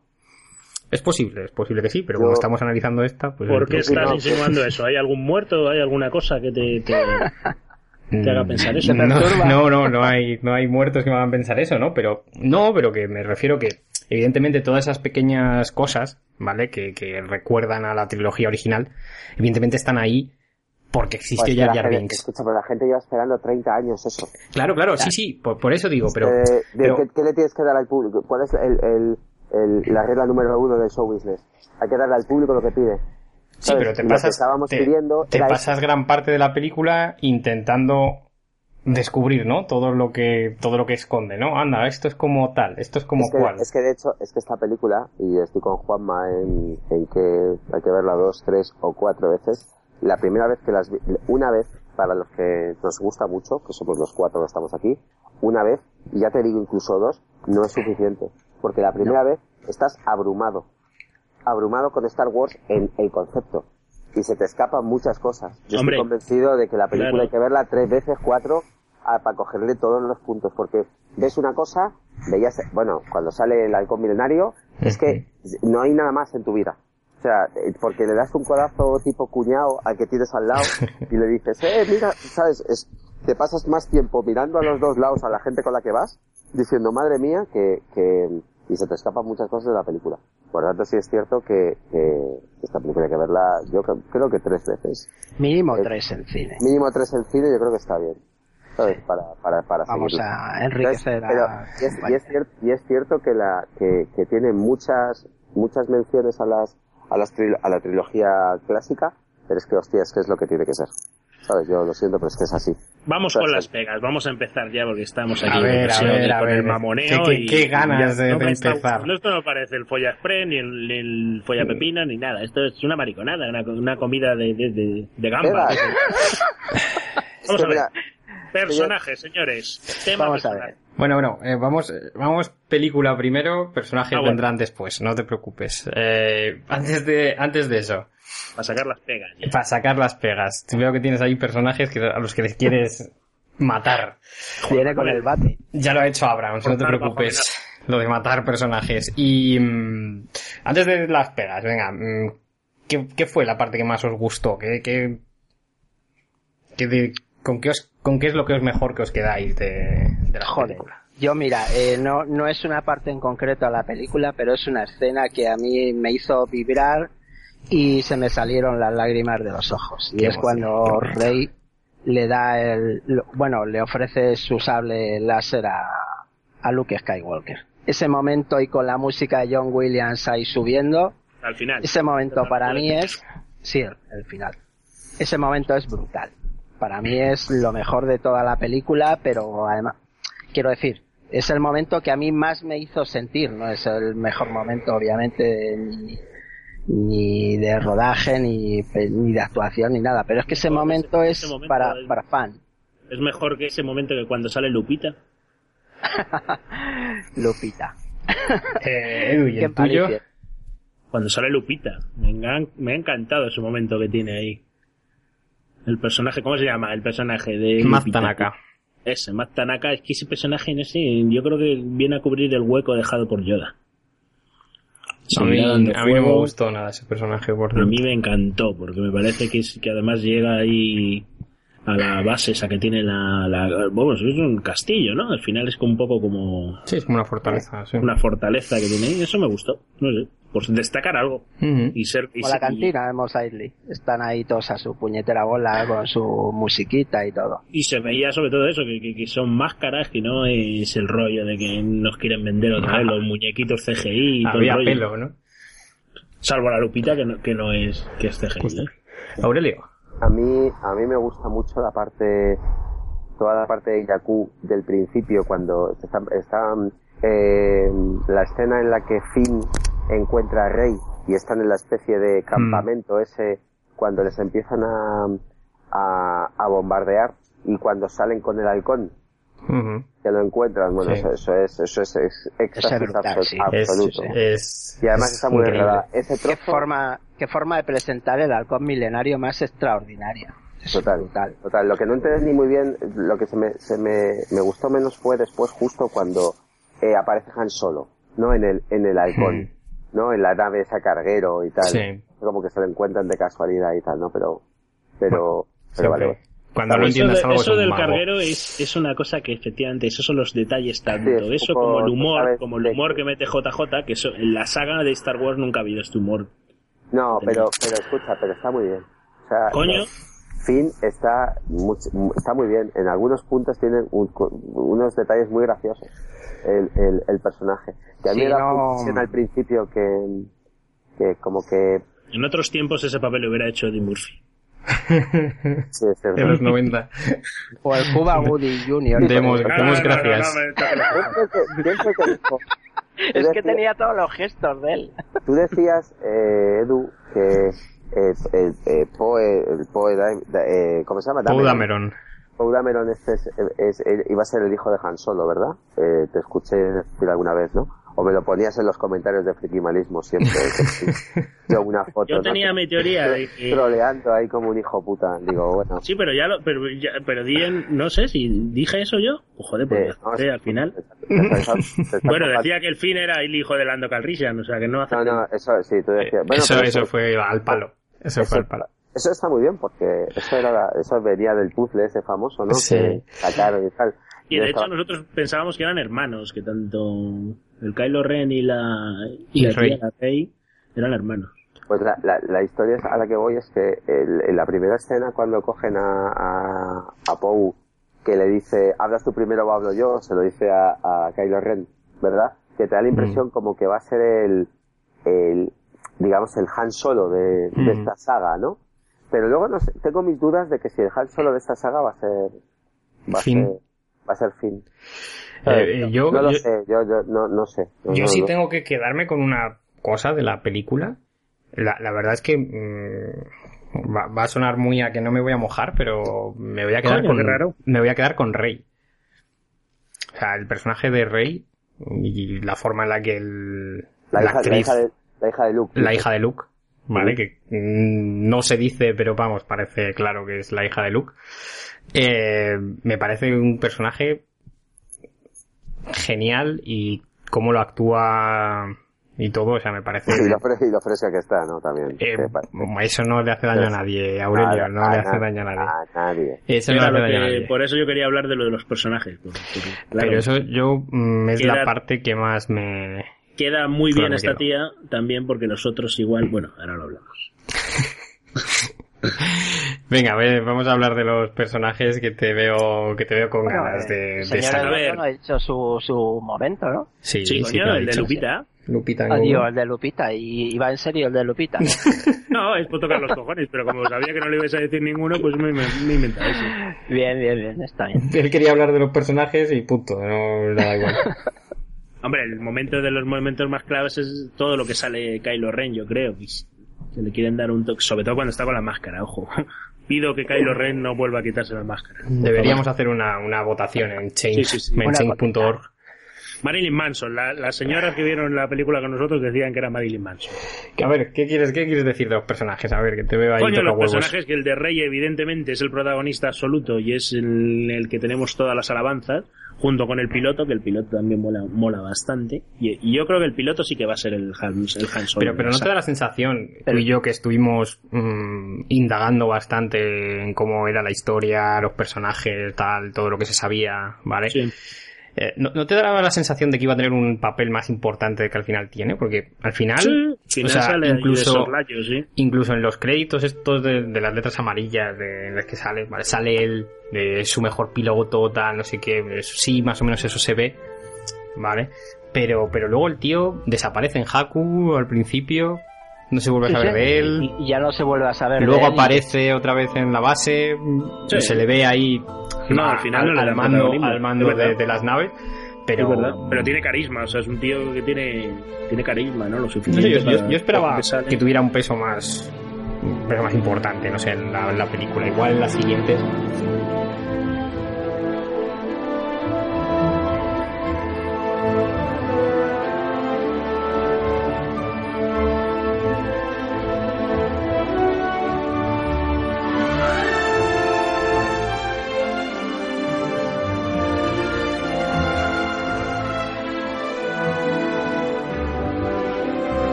Es posible, es posible que sí, pero Yo- como estamos analizando esta, pues... ¿Por qué es- estás no, insinuando eso? ¿Hay algún muerto? ¿Hay alguna cosa que te, te- te haga pensar eso? No, no, no, no hay, no hay muertos que me hagan pensar eso, ¿no? Pero, no, pero que me refiero que, evidentemente, todas esas pequeñas cosas, ¿vale? Que, que recuerdan a la trilogía original, evidentemente están ahí porque existe Pues que Jar Binks. Escucha, pero la gente lleva esperando 30 años eso. Claro, claro, sí, sí, por, por eso digo, pero... Eh, pero- ¿qué, qué le tienes que dar al público? ¿Cuál es el, el- el- la regla número uno del show business? Hay que darle al público lo que pide. Sí, ¿sabes? pero te pasas, estábamos te, pidiendo te pasas gran parte de la película intentando descubrir, ¿no? Todo lo que, todo lo que esconde, ¿no? Anda, esto es como tal, esto es como es que, cual. es que de hecho, es que esta película, y estoy con Juanma en, en que hay que verla dos, tres o cuatro veces, la primera vez que las vi, una vez, para los que nos gusta mucho, que somos los cuatro que estamos aquí, una vez, y ya te digo incluso dos, no es suficiente. Porque la primera vez estás abrumado. Abrumado con Star Wars en el concepto. Y se te escapan muchas cosas. Yo Hombre. estoy convencido de que la película Claro. hay que verla tres veces, cuatro, a- para cogerle todos los puntos. Porque ves una cosa, veías, bueno, cuando sale el halcón milenario, es que no hay nada más en tu vida. O sea, eh, porque le das un codazo tipo cuñado al que tienes al lado y le dices, eh, mira, sabes, es, te pasas más tiempo mirando a los dos lados a la gente con la que vas, diciendo, madre mía, que, que, y se te escapan muchas cosas de la película. Por lo tanto, sí es cierto que, que esta película hay que verla, yo creo, creo que tres veces. Mínimo Eh, tres en cine. Mínimo tres en cine, yo creo que está bien. ¿Sabes? Para, para, para Vamos seguirlo. a enriquecer Entonces, pero, a... y, es, y es cierto, y es cierto que la que, que tiene muchas muchas menciones a las a las a la trilogía clásica pero es que hostia es que es lo que tiene que ser sabes yo lo siento pero es que es así Vamos con las pegas, vamos a empezar ya porque estamos aquí A ver, a ver, a con ver. el mamoneo Qué- qué- y qué ganas de- no de me está empezar. Esto no parece el folla express ni el, ni el folla pepina ni nada, esto es una mariconada, una, una comida de, de, de, de gamba. Vamos que a ver. mira, Personajes, señores. Tema Vamos a ver. Bueno, bueno, eh, vamos, eh, vamos película primero, personajes Ah, bueno. vendrán después, no te preocupes. Eh, antes de, antes de eso, Para sacar las pegas. ya. para sacar las pegas, veo que tienes ahí personajes que, a los que les quieres matar. Viene con el bate. Ya lo ha hecho Abrams, no te preocupes. Lo de matar personajes. Y mm, antes de las pegas, venga, mm, ¿qué, qué fue la parte que más os gustó? ¿Qué, qué, qué de- con, qué os, ¿Con qué es lo que es mejor que os quedáis de, de la Joder. película? Yo mira, eh, no, no es una parte en concreto de la película, pero es una escena que a mí me hizo vibrar y se me salieron las lágrimas de los ojos. Y Qué es emoción, cuando. Rey le da el, bueno, le ofrece su sable láser a, a Luke Skywalker. Ese momento y con la música de John Williams ahí subiendo, Al final. ese momento para mí es, sí, el, final. Ese momento es brutal. Para mí es lo mejor de toda la película, pero además, quiero decir, es el momento que a mí más me hizo sentir, no es el mejor momento, obviamente, de- ni, ni de rodaje, ni, ni de actuación, ni nada, pero es que ese momento es ese momento para, es- para fan. Es mejor que ese momento que cuando sale Lupita. Lupita. Eh, ¿y Qué el tuyo? malicia. Cuando sale Lupita. Me, engan- me ha encantado ese momento que tiene ahí. El personaje, ¿cómo se llama? El personaje de... Matt Lupita. Tanaka. Ese, Tanaka, es que ese personaje, no sé, yo creo que viene a cubrir el hueco dejado por Yoda. A mí, a mí no me gustó nada ese personaje, por A mí me encantó, porque me parece que, es, que además llega ahí a la base esa que tiene la, la... Bueno, es un castillo, ¿no? Al final es como un poco como Sí, es como una fortaleza, sí. una fortaleza que tiene y eso me gustó. No sé, por destacar algo. Ujú. Y ser... Y Como la cantina de Mos Eisley. Están ahí todos a su puñetera bola con su musiquita y todo. Y se veía sobre todo eso, que, que, que son máscaras, que no es el rollo de que nos quieren vender otra vez los muñequitos CGI y todo el Había rollo. pelo, ¿no? Salvo la Lupita, que no, que no es, que es CGI. ¿eh? Aurelio. A mí, a mí me gusta mucho la parte, toda la parte de Jakku del principio, cuando está, está, eh, la escena en la que Finn encuentra a Rey y están en la especie de campamento ese, cuando les empiezan a, a, a bombardear y cuando salen con el halcón, Que lo encuentran, bueno, Sí. eso, eso es, eso es, ex- éxtasis brutal, absol- sí. Es, absoluto. es- Y además es está muy enredada. Ese ¿Qué trozo, forma, qué forma de presentar el halcón milenario más extraordinaria. Es Total, brutal. total. Lo que no entendí muy bien, lo que se me, se me, me gustó menos fue después justo cuando eh, aparece Han Solo, ¿no? En el, en el halcón, ¿no? En la nave esa carguero y tal. Sí. Como que se lo encuentran de casualidad y tal, ¿no? Pero, pero, pero Siempre. vale. Cuando no eso entiendes de- algo es eso del mago. carguero es, es una cosa que efectivamente, esos son los detalles tanto. Sí, es eso como el humor, sabes, como el humor que mete JJ, que eso, en la saga de Star Wars nunca ha habido este humor. No, pero, pero escucha, pero está muy bien. O sea, Coño, Finn está, much- está muy bien. En algunos puntos tiene un- unos detalles muy graciosos el, el, el personaje. Que a mí Sí, me da no- confusión al principio que, que como que en otros tiempos ese papel lo hubiera hecho Eddie Murphy. sí, es cierto. De los 90. O el Cuba Woody Jr. Demos, No, demos gracias. Pienso que- pienso que dijo- Es que tenía todos los gestos de él. Tú decías, eh, Edu, que eh, el, eh, Poe, el Poe, eh, ¿cómo se llama? Dameron. Dameron. Poe Dameron este es, es- es- iba a ser el hijo de Han Solo, ¿verdad? Eh, te escuché decir alguna vez, ¿no? O me lo ponías en los comentarios de Frikimalismo siempre. yo una foto. Yo ¿no? tenía mi teoría de que... Troleando ahí como un hijo puta. Digo, bueno. Sí, pero ya lo, pero, ya, pero di en- no sé si dije eso yo. Pues joder, pues eh, al final. te- te- te- te- te- te- Bueno, decía que el fin era el hijo de Lando Calrissian, o sea que no hace... No, no, eso sí, tú decías. Bueno, eso, eso fue al palo. Eso fue al palo. Eso está muy bien porque eso era la- eso venía del puzzle ese famoso, ¿no? Sí. Que sacaron y tal. Y de hecho nosotros pensábamos que eran hermanos, que tanto el Kylo Ren y la y Y la, Rey. tía, la Rey eran hermanos. Pues la, la, la historia a la que voy es que el- en la primera escena cuando cogen a, a, a Poe que le dice, hablas tú primero o hablo yo, se lo dice a, a Kylo Ren, ¿verdad? Que te da la impresión como que va a ser el, el digamos, el Han Solo de, de Mm. esta saga, ¿no? Pero luego no sé, tengo mis dudas de que si el Han Solo de esta saga va a ser, va a Finn. ser, va a ser Finn. Eh, eh, yo, no lo yo- sé, yo, yo no, no sé. No, Yo no, sí no. tengo que quedarme con una cosa de la película. La, la verdad es que mm, va, va a sonar muy a que no me voy a mojar, pero me voy a quedar Coño, con raro. me voy a quedar con Rey. O sea, el personaje de Rey y la forma en la que el, La, la hija, la, actriz, hija de, la hija de Luke. la hija de Luke, ¿vale? Que mm, no se dice, pero vamos, parece claro que es la hija de Luke. Eh, me parece un personaje genial y cómo lo actúa y todo, o sea, me parece... Y lo, fre- y lo fresca que está, ¿no? También. Eh, eso no le hace daño a nadie, Aurelio, no le hace daño a nadie. A nadie. Eso no Era le hace lo daño a que- nadie. por eso yo quería hablar de lo de los personajes. porque- claro, Pero eso yo mm, es la parte que más me... queda muy Claro, bien esta tía también porque los otros igual, bueno, ahora lo hablamos. Venga, a ver, vamos a hablar de los personajes que te veo que te veo con Bueno, ganas de, de saber. Eduardo ha hecho su, su momento, ¿no? Sí, Sí, coño, el de. Lupita. Lupita Adiós, el de Lupita. Y, va en serio el de Lupita. No, es por tocar los cojones, pero como sabía que no le ibas a decir ninguno, pues me, me, me inventaba eso. bien, bien, bien, está bien. Él quería hablar de los personajes y punto, no le da igual. Hombre, el momento de los momentos más claves es todo lo que sale Kylo Ren, yo creo. y Que le quieren dar un toque, sobre todo cuando está con la máscara, ojo. Pido que Kylo Ren no vuelva a quitarse la máscara. Deberíamos hacer una, una votación en change, Sí, sí, sí. change.org. Marilyn Manson. La- las señoras que vieron la película con nosotros decían que era Marilyn Manson. Que, a ver, ¿qué quieres, ¿qué quieres decir de los personajes? A ver, que te veo ahí Coño, los huevos. personajes que el de Rey evidentemente es el protagonista absoluto y es el, el que tenemos todas las alabanzas, junto con el piloto, que el piloto también mola, mola bastante. Y, y yo creo que el piloto sí que va a ser el Han, el Han Solo. Pero, pero no te da la sensación, tú y yo que estuvimos mm, indagando bastante en cómo era la historia, los personajes, tal, todo lo que se sabía, ¿vale? Sí. Eh, ¿no, no te daba la sensación de que iba a tener un papel más importante que al final tiene? Porque al final, Sí, final o sea, sale incluso, sí. incluso en los créditos estos de, de las letras amarillas de, en las que sale, ¿vale? Sale él, de su mejor piloto, tal, no sé qué, eso sí, más o menos eso se ve, ¿vale? Pero, pero luego el tío desaparece en Haku al principio, no se vuelve a saber sí. de él, Y, y ya no se vuelve a saber. luego de él. aparece otra vez en la base, Sí. se le ve ahí No, al final no le al mando, al mando de, de las naves, pero. Pero tiene carisma, o sea, es un tío que tiene, tiene carisma, ¿no? Lo No suficiente. sé, yo, yo- para- yo esperaba que tuviera un peso más un peso más importante, no sé, en la, en la película. Igual en las siguientes.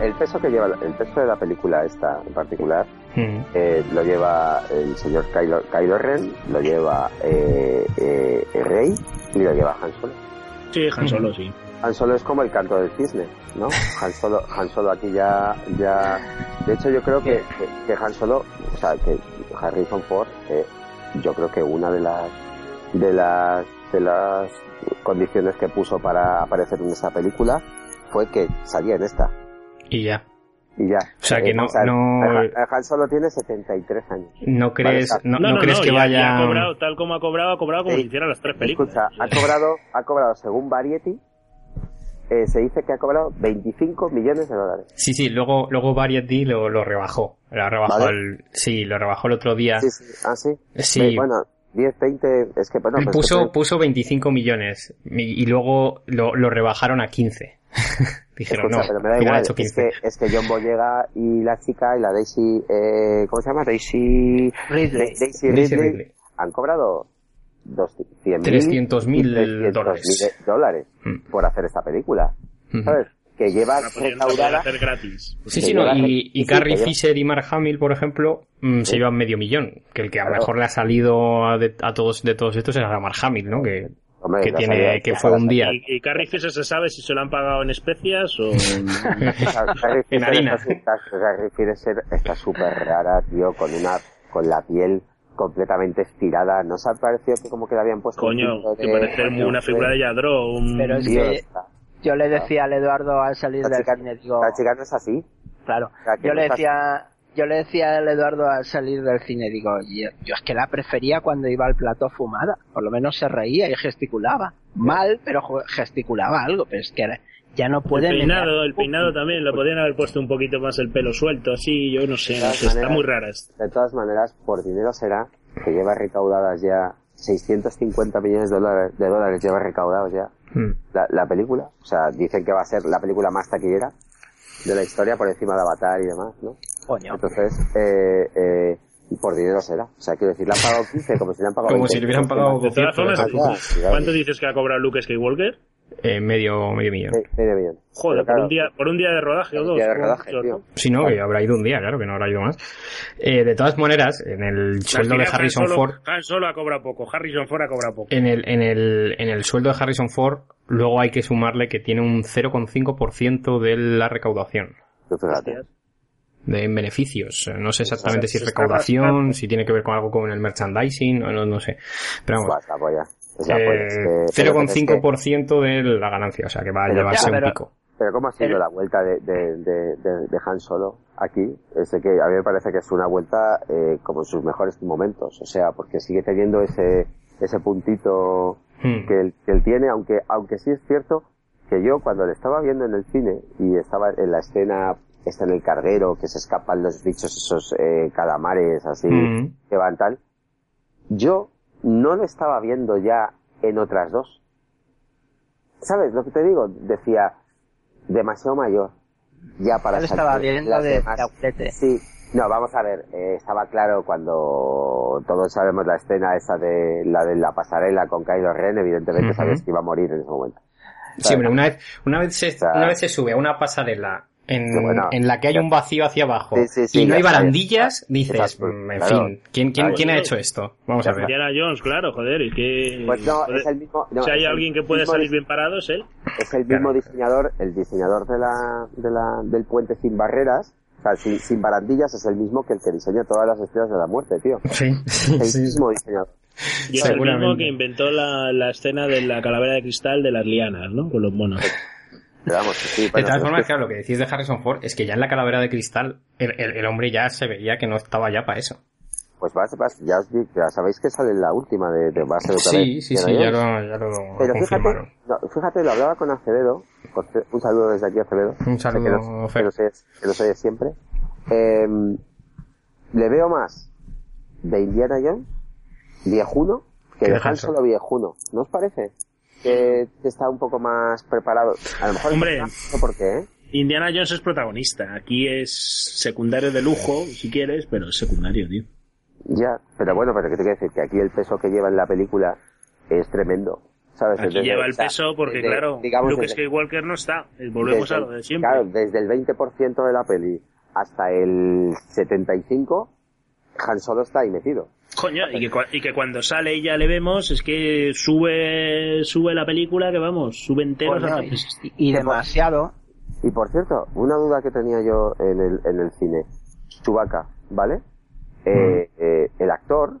El peso que lleva, el peso de la película esta en particular, Mm. eh, lo lleva el señor Kylo, Kylo Ren, lo lleva eh, eh, Rey y lo lleva Han Solo. Sí, Han Solo, sí. Han Solo es como el canto del cisne, ¿no? Han Solo, Han Solo aquí ya, ya, de hecho yo creo que, que, que Han Solo, o sea, que Harrison Ford, eh, yo creo que una de las, de las, de las condiciones que puso para aparecer en esa película fue que salía en esta. Y ya. Y ya. O sea, que no- no- Han, Han Solo tiene 73 años. ¿No crees, Vale, no, no crees que ya- vaya... ya ha cobrado, tal como ha cobrado, ha cobrado como Sí. si hiciera las tres películas. Escucha, ha cobrado, ha cobrado según Variety, eh, se dice que ha cobrado 25 millones de dólares. Sí, sí, luego, luego Variety lo, lo rebajó. Lo rebajó ¿Vale? el, sí, lo rebajó el otro día. Sí, sí, ah, sí. Sí. Eh, bueno, 10, 20, es que bueno, Él pues que puso, fue- puso 25 millones y, y luego lo, lo rebajaron a 15. Dijeron, escucha, no, pero me da igual, hecho es 15. que, es que John Boyega y la chica y la Daisy, eh, ¿cómo se llama? Daisy Ridley. Daisy Daisy Ridley, Ridley. han cobrado 200.000 300.000 dólares. dólares Mm. por hacer esta película, Ujú. ¿sabes? Que lleva recaudada hacer gratis. Sí, que sí, no, y, y sí, sí, Carrie Fisher y Mark Hamill, por ejemplo, mm, se Sí. llevan medio millón. Que el que a lo Claro. mejor le ha salido a, de- a todos de todos estos es a Mark Hamill, ¿no? Que, Hombre, que tiene, que fue un día. ¿Y, y Carrie Fisher se sabe si se lo han pagado en especias o En harina. está- está- Carrie Fisher está súper rara, tío, con una, con la piel completamente estirada. ¿No se ha parecido que como que le habían puesto coño? Que de- parece una figura de Yadro. Un... Pero es tío, que yo le decía al Eduardo al salir la del chica, cine, digo, la chica no es así. claro, o sea, que yo no le está- decía, yo le decía al Eduardo al salir del cine, digo, yo, yo es que la prefería cuando iba al plató fumada, por lo menos se reía y gesticulaba, mal, pero gesticulaba algo, pero es que ahora ya no puede el peinado, el peinado también, lo podrían haber puesto un poquito más el pelo suelto, así, yo no sé, no está muy rara. esta. De todas maneras, por dinero será que lleva recaudadas ya 650 millones de dólares, de dólares lleva recaudados ya. Mm. la, la película. O sea, dicen que va a ser la película más taquillera de la historia por encima de Avatar y demás, ¿no? Coño. Entonces, eh, eh, por dinero será. O sea, quiero decir, le han pagado 15 como si le han pagado Como 20. si le hubieran pagado De todas 200. formas, Ah, ya, ¿cuánto dices que ha cobrado Luke Skywalker? Eh, medio, medio millón. Me- medio millón. Joder, por, un día, por un día de rodaje o un dos. día de rodaje, mucho, tío. ¿no? Si no, que habrá ido un día, claro, que no habrá ido más. Eh, de todas maneras, en el sueldo de Harrison Han Solo- Ford, Han Solo ha cobrado poco, Harrison Ford ha cobrado poco. en el, en el, en el sueldo de Harrison Ford, luego hay que sumarle que tiene un 0,5% de la recaudación. Hostias. De en beneficios. No sé exactamente si es recaudación, si tiene que ver con algo con el merchandising, no, no, no sé. Pero vamos, Buah, es la polla. Es la polla. Es eh, que- pero es que- 0,5% de la ganancia, o sea que va a llevarse un pico. Pero ¿cómo ha sido El- la vuelta de, de, de, de- Han Solo aquí? Es de que a mí me parece que es una vuelta eh, como en sus mejores momentos. O sea, porque sigue teniendo ese, ese puntito Hmm. que él, que él tiene, aunque, aunque sí es cierto que yo cuando le estaba viendo en el cine y estaba en la escena, está en el carguero, que se escapan los bichos esos eh, calamares así, Mm. que van tal, yo no lo estaba viendo ya en otras dos. ¿Sabes lo que te digo? Decía, demasiado mayor. Ya para estaba viendo de demás. Yautete. Sí, no, vamos a ver, eh, estaba claro cuando todos sabemos la escena esa de la de la pasarela con Kylo Ren, evidentemente sabes que iba a morir en ese momento. Sí, pero una vez, una vez se, sea, una vez se sube a una pasarela en, bueno. en la que hay un vacío hacia abajo Sí, sí, sí, y no hay barandillas, dices, mm, en claro. fin, ¿quién, quién, Claro. quién ha hecho esto? Vamos a ver. Indiana Jones, claro, joder, y que... Pues no, joder, es el mismo. no, si hay es el alguien que puede mismo salir bien parado es él. Es el mismo Claro. diseñador, el diseñador de la, de la, del puente sin barreras, o sea, sin, sin barandillas, es el mismo que el que diseña todas las estrellas de la muerte, tío. Sí, sí, El sí. mismo diseñador. Y es el mismo que inventó la, la escena de la calavera de cristal de las lianas, ¿no? Con los monos. Vamos, sí, De todas formas, claro, lo que decís de Harrison Ford es que ya en la calavera de cristal el, el- el hombre ya se veía que no estaba ya para eso. Pues vas, vas, ya, os ya sabéis que sale la última de, de ser otra Sí, sí, sí, ya lo, ya lo Pero fíjate, no, fíjate, lo hablaba con Acevedo, un saludo desde aquí Acevedo, Un Sé que saludo, nos, que nos oyes, que nos oyes siempre, Eh, le veo más de Indiana Jones, viejuno, que de de Han. Solo viejuno, ¿no os parece? Que, que está un poco más preparado, a lo mejor Hombre. no por qué, ¿eh? Indiana Jones es protagonista. Aquí es secundario de lujo, si quieres, pero es secundario, tío. Ya, pero bueno, pero que te quiero decir que aquí el peso que lleva en la película es tremendo. ¿Sabes? Aquí Desde- lleva el peso porque, desde- claro, digamos, Luke desde- Skywalker no está. Eh, Volvemos a lo de siempre. Claro, desde el 20% de la peli hasta el 75, Han Solo está ahí metido. Coño, y que, cua- y que cuando sale y ya le vemos, es que sube sube la película, que vamos, sube enteros Coño, y, y demasiado. Y por cierto, una duda que tenía yo en el, en el cine. Chewbacca, ¿vale? Eh, eh, el actor...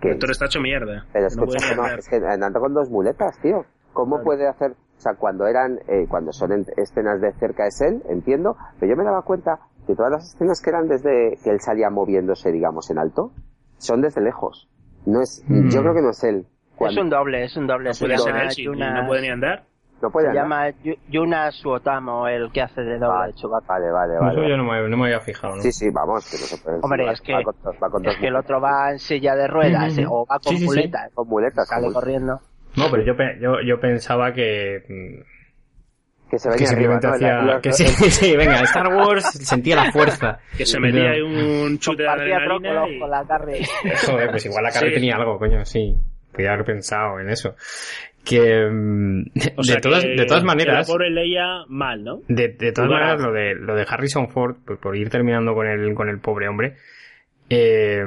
Que, El actor está hecho mierda. pero es No que, no, es que anda con dos muletas, tío. ¿Cómo Claro. puede hacer...? O sea, cuando eran... eh, cuando son en- escenas de cerca es él, entiendo. Pero yo me daba cuenta que todas las escenas que eran desde que él salía moviéndose, digamos, en alto, son desde lejos. No es... Mm. Yo creo que no es él. Es un doble, es un doble. No puede ser él, si Yuna- no puede ni andar. no puede se andar. llama Yu- Yuna Suotamo, el que hace de doble Vale, de Chewbacca. vale, vale, Eso vale. yo no me, no me había fijado, ¿no? Sí, sí, vamos, que no se puede. Hombre, va- es que- va con dos- va con dos Es que el muletas. otro va en silla de ruedas eh, o va con Sí, sí, sí. muletas. Con muletas. Sale con muletas. corriendo. No, pero yo, yo, yo pensaba que, mm, Que se que venía arriba, simplemente ¿no? hacía, La- la- que sí, sí, venga, Star Wars sentía la fuerza. Que se metía ahí un chute de adrenalina y... con la carne. Joder, pues igual la carne Sí. tenía algo, coño, sí. Podía haber pensado en eso. Que, mm, de, sea todas, que- de todas que maneras, pobre Leia, mal, ¿no? de, de todas Jugar. maneras, lo de, lo de Harrison Ford, pues por ir terminando con el, con el pobre hombre, eh,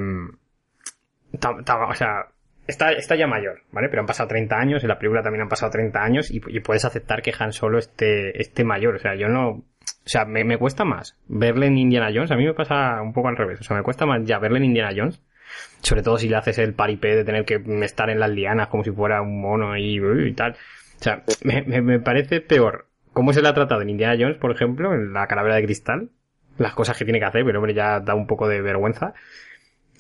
ta- ta- o sea, está, está ya mayor, ¿vale? Pero han pasado 30 años, en la película también han pasado 30 años, y, y puedes aceptar que Han Solo esté, esté mayor, o sea, yo no, o sea, me, me cuesta más verle en Indiana Jones, a mí me pasa un poco al revés, o sea, me cuesta más ya verle en Indiana Jones, sobre todo si le haces el paripé de tener que estar en las lianas como si fuera un mono y, y tal. O sea, me, me, me parece peor cómo se le ha tratado en Indiana Jones, por ejemplo, en la calavera de cristal, las cosas que tiene que hacer, pero hombre, ya da un poco de vergüenza,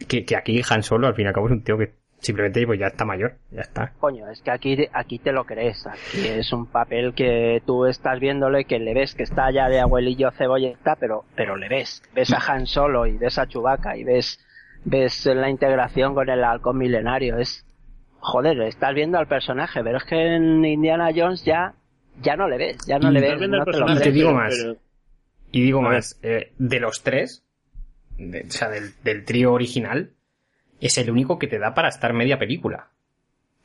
que, que aquí Han Solo al fin y al cabo es un tío que simplemente pues ya está mayor, ya está. Coño, es que aquí, aquí te lo crees. Aquí es un papel que tú estás viéndole, que le ves que está ya de abuelillo cebolleta, pero, pero le ves. Ves a Han Solo y ves a Chewbacca y ves, ves la integración con el halcón milenario. Es, joder, estás viendo al personaje, pero es que en Indiana Jones ya, ya no le ves, ya no le ves. No te lo personaje, Y te crees. digo pero- más. pero- Y digo más, eh, de los tres, de- o sea, del, del trío original, es el único que te da para estar media película.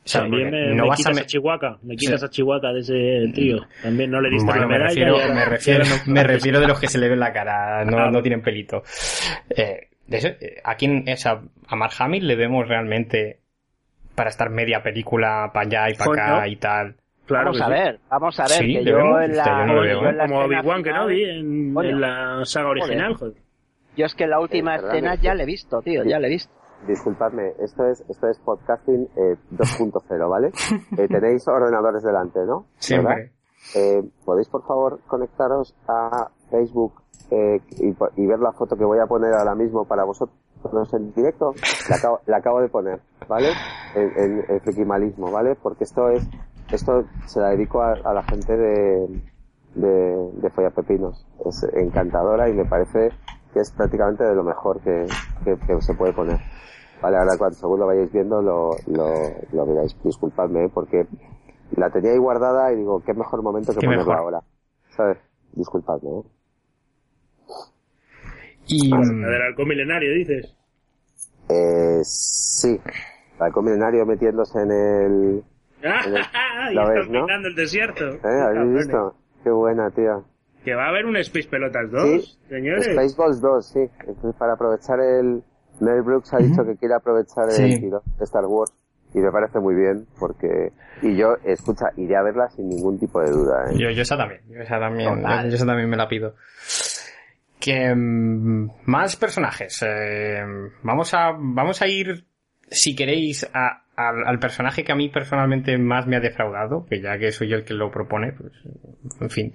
O sea, También me, no me vas a quitas me- a, Chihuahua, me quitas Sí. a Chihuahua de ese tío. También no le diste Bueno, la me refiero, me refiero, me refiero de los que se le ve la cara, no, Ah. no tienen pelito. Eh, de eso, eh, ¿A quién, o sea, a Mark Hamill le vemos realmente para estar media película para allá y para acá y tal? Claro vamos a sí. ver, vamos a ver, Sí, que yo vemos, en la, yo no lo veo, yo en la Como Obi-Wan que no vi en, en la saga original, joder. Yo es que la última escena es ya le he visto, tío, ya le he visto. Disculpadme, esto es, esto es podcasting eh, 2.0, ¿vale? Eh, tenéis ordenadores delante, ¿no? Siempre. Eh, ¿Podéis, por favor, conectaros a Facebook eh, y, y ver la foto que voy a poner ahora mismo para vosotros en directo? La acabo, la acabo de poner, ¿vale? En, en, en Frikimalismo, ¿vale? Porque esto es, esto se la dedico a, a la gente de, de, de Follapepinos. Es encantadora y me parece que es prácticamente de lo mejor que, que, que se puede poner. Vale, ahora cuando según lo vayáis viendo lo, lo, lo miráis. Disculpadme, ¿eh? porque la tenía ahí guardada y digo, qué mejor momento que ponerla mejor. ahora. ¿Sabes? Disculpadme, ¿eh? Y, La mm, del halcón milenario, dices. Eh, sí. Halcón milenario metiéndose en el... y la está ves, ¿no? el desierto. ¿Eh? ¿Habéis visto? Qué buena, tía. Que va a haber un Space Pelotas 2, Sí, señores. Spaceballs 2, sí. Entonces, para aprovechar el... Mel Brooks ha dicho que quiere aprovechar Sí. el tiro de Star Wars. Y me parece muy bien, porque... Y yo, escucha, iré a verla sin ningún tipo de duda, ¿eh? yo, yo esa también, yo esa también, yo esa también me la pido. Que mm, más personajes. eh, vamos a vamos a ir, si queréis, a- al, al personaje que a mí personalmente más me ha defraudado, que ya que soy yo el que lo propone, pues, en fin.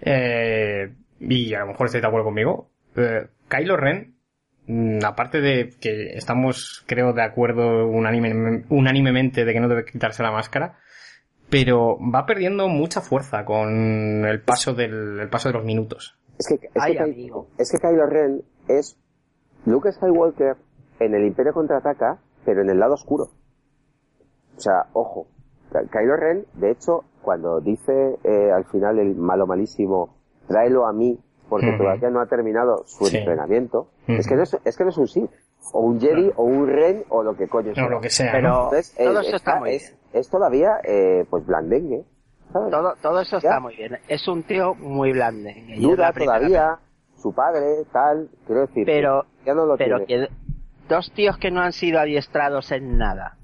Eh, y a lo mejor estáis de acuerdo conmigo. Eh, Kylo Ren, aparte de que estamos, creo, de acuerdo unánime- unánimemente de que no debe quitarse la máscara, pero va perdiendo mucha fuerza con el paso del el paso de los minutos. Es que, es, Ay, que, amigo. es que Kylo Ren es Luke Skywalker en el Imperio Contraataca, pero en el lado oscuro. O sea, ojo. Ky- Kylo Ren, de hecho, cuando dice eh, al final el malo malísimo, tráelo a mí, porque Ujú. todavía no ha terminado su Sí. entrenamiento, es, que no es, es que no es un Sith, o un Jedi, o un Ren, o lo que coño sea. O lo que sea. Pero ¿no? Entonces, todo eh, eso está muy es, bien. es todavía, eh, pues, blandengue. ¿sabes? Todo, todo eso Ya. está muy bien. Es un tío muy blandengue. es Duda todavía, su padre, tal, quiero decir, Pero- ya no lo Pero tiene. que dos tíos que no han sido adiestrados en nada.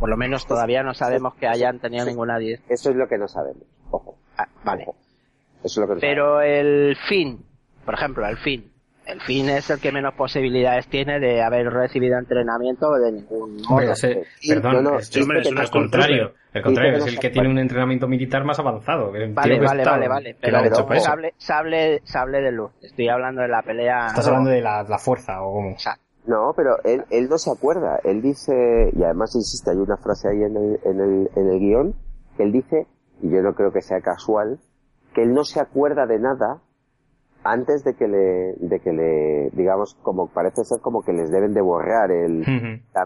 Por lo menos todavía no sabemos que hayan tenido Sí. ninguna adiestración. Eso es lo que no sabemos. Ojo. Ah, vale. ojo. Eso es lo que no Pero el fin, por ejemplo, el fin. El fin es el que menos posibilidades tiene de haber recibido entrenamiento de ningún modo. Ese- perdón, no, no, es, sí, hombre, es al contrario. El contrario, es el que tiene un entrenamiento militar más avanzado. El Vale, vale, está- vale, vale. Pero sable, sable, sable de luz. Estoy hablando de la pelea. Estás hablando de la, la fuerza o cómo. No, pero él, él no se acuerda. Él dice, y además insiste, hay una frase ahí en el, en el, en el guion, que él dice, y yo no creo que sea casual, que él no se acuerda de nada antes de que le, de que le, digamos, como parece ser como que les deben de borrar el,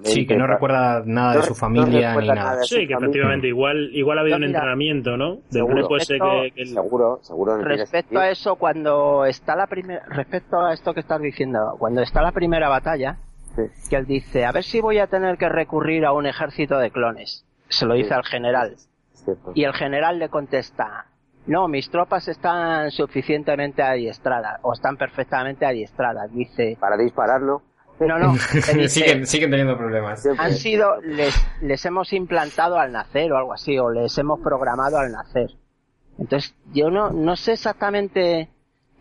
Sí, que no recuerda nada de su no familia ni nada. nada. Sí, que familia. efectivamente igual, igual ha habido un mira, entrenamiento, ¿no? Del seguro. grupo ese Esto- que, que- Seguro, seguro. respecto a eso, cuando está la primera, respecto a esto que estás diciendo, cuando está la primera batalla, Sí. que él dice, a ver si voy a tener que recurrir a un ejército de clones. Se lo dice Sí. al general. Y el general le contesta, no, mis tropas están suficientemente adiestradas, o están perfectamente adiestradas. Dice, Para disparar, ¿no? no, dice, siguen, siguen teniendo problemas. Han sido, les, les hemos implantado al nacer o algo así, o les hemos programado al nacer. Entonces, yo no, no sé exactamente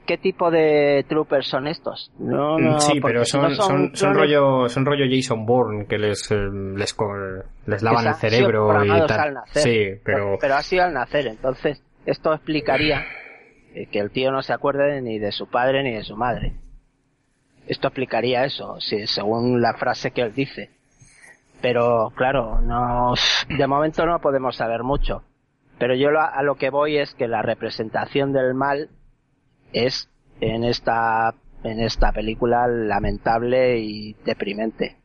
qué tipo de troopers son estos. No, no, sí, pero si no son, son, son rollo, son rollo Jason Bourne que les, eh, les, co- les lavan el cerebro y programados al tal. nacer. Sí, pero, pero ha sido al nacer. Entonces, esto explicaría eh, que el tío no se acuerde ni de su padre ni de su madre. Esto explicaría eso, si, según la frase que él dice. Pero, claro, no, de momento no podemos saber mucho. Pero yo a lo que voy es que la representación del mal es en esta, en esta película lamentable y deprimente.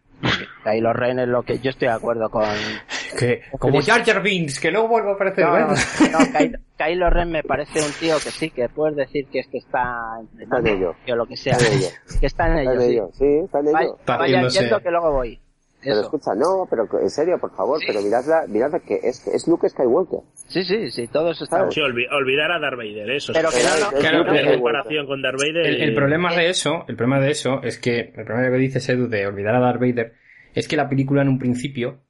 Kylo Ren es lo que yo estoy de acuerdo con, Que, como Jar Jar Binks, que no vuelvo a aparecer. No, ¿verdad? no, Kylo- Kylo Ren me parece un tío que sí, que puedes decir que es que está Está en ello. o lo que sea. Está en ello. Que está en Está ello, en sí. ello, sí, está en Vaya, ello. Está vaya yendo que luego voy. Pero escucha, no, pero en serio, por favor, pero miradla, miradla que es, es Luke Skywalker. Sí, sí, sí, todo eso está Sí, olvi- olvidar a Darth Vader, eso. Pero sí. que no, no, pero- comparación con Darth Vader. El, el problema de eso, el problema de eso es que, el problema que dice Edu de olvidar a Darth Vader, es que la película en un principio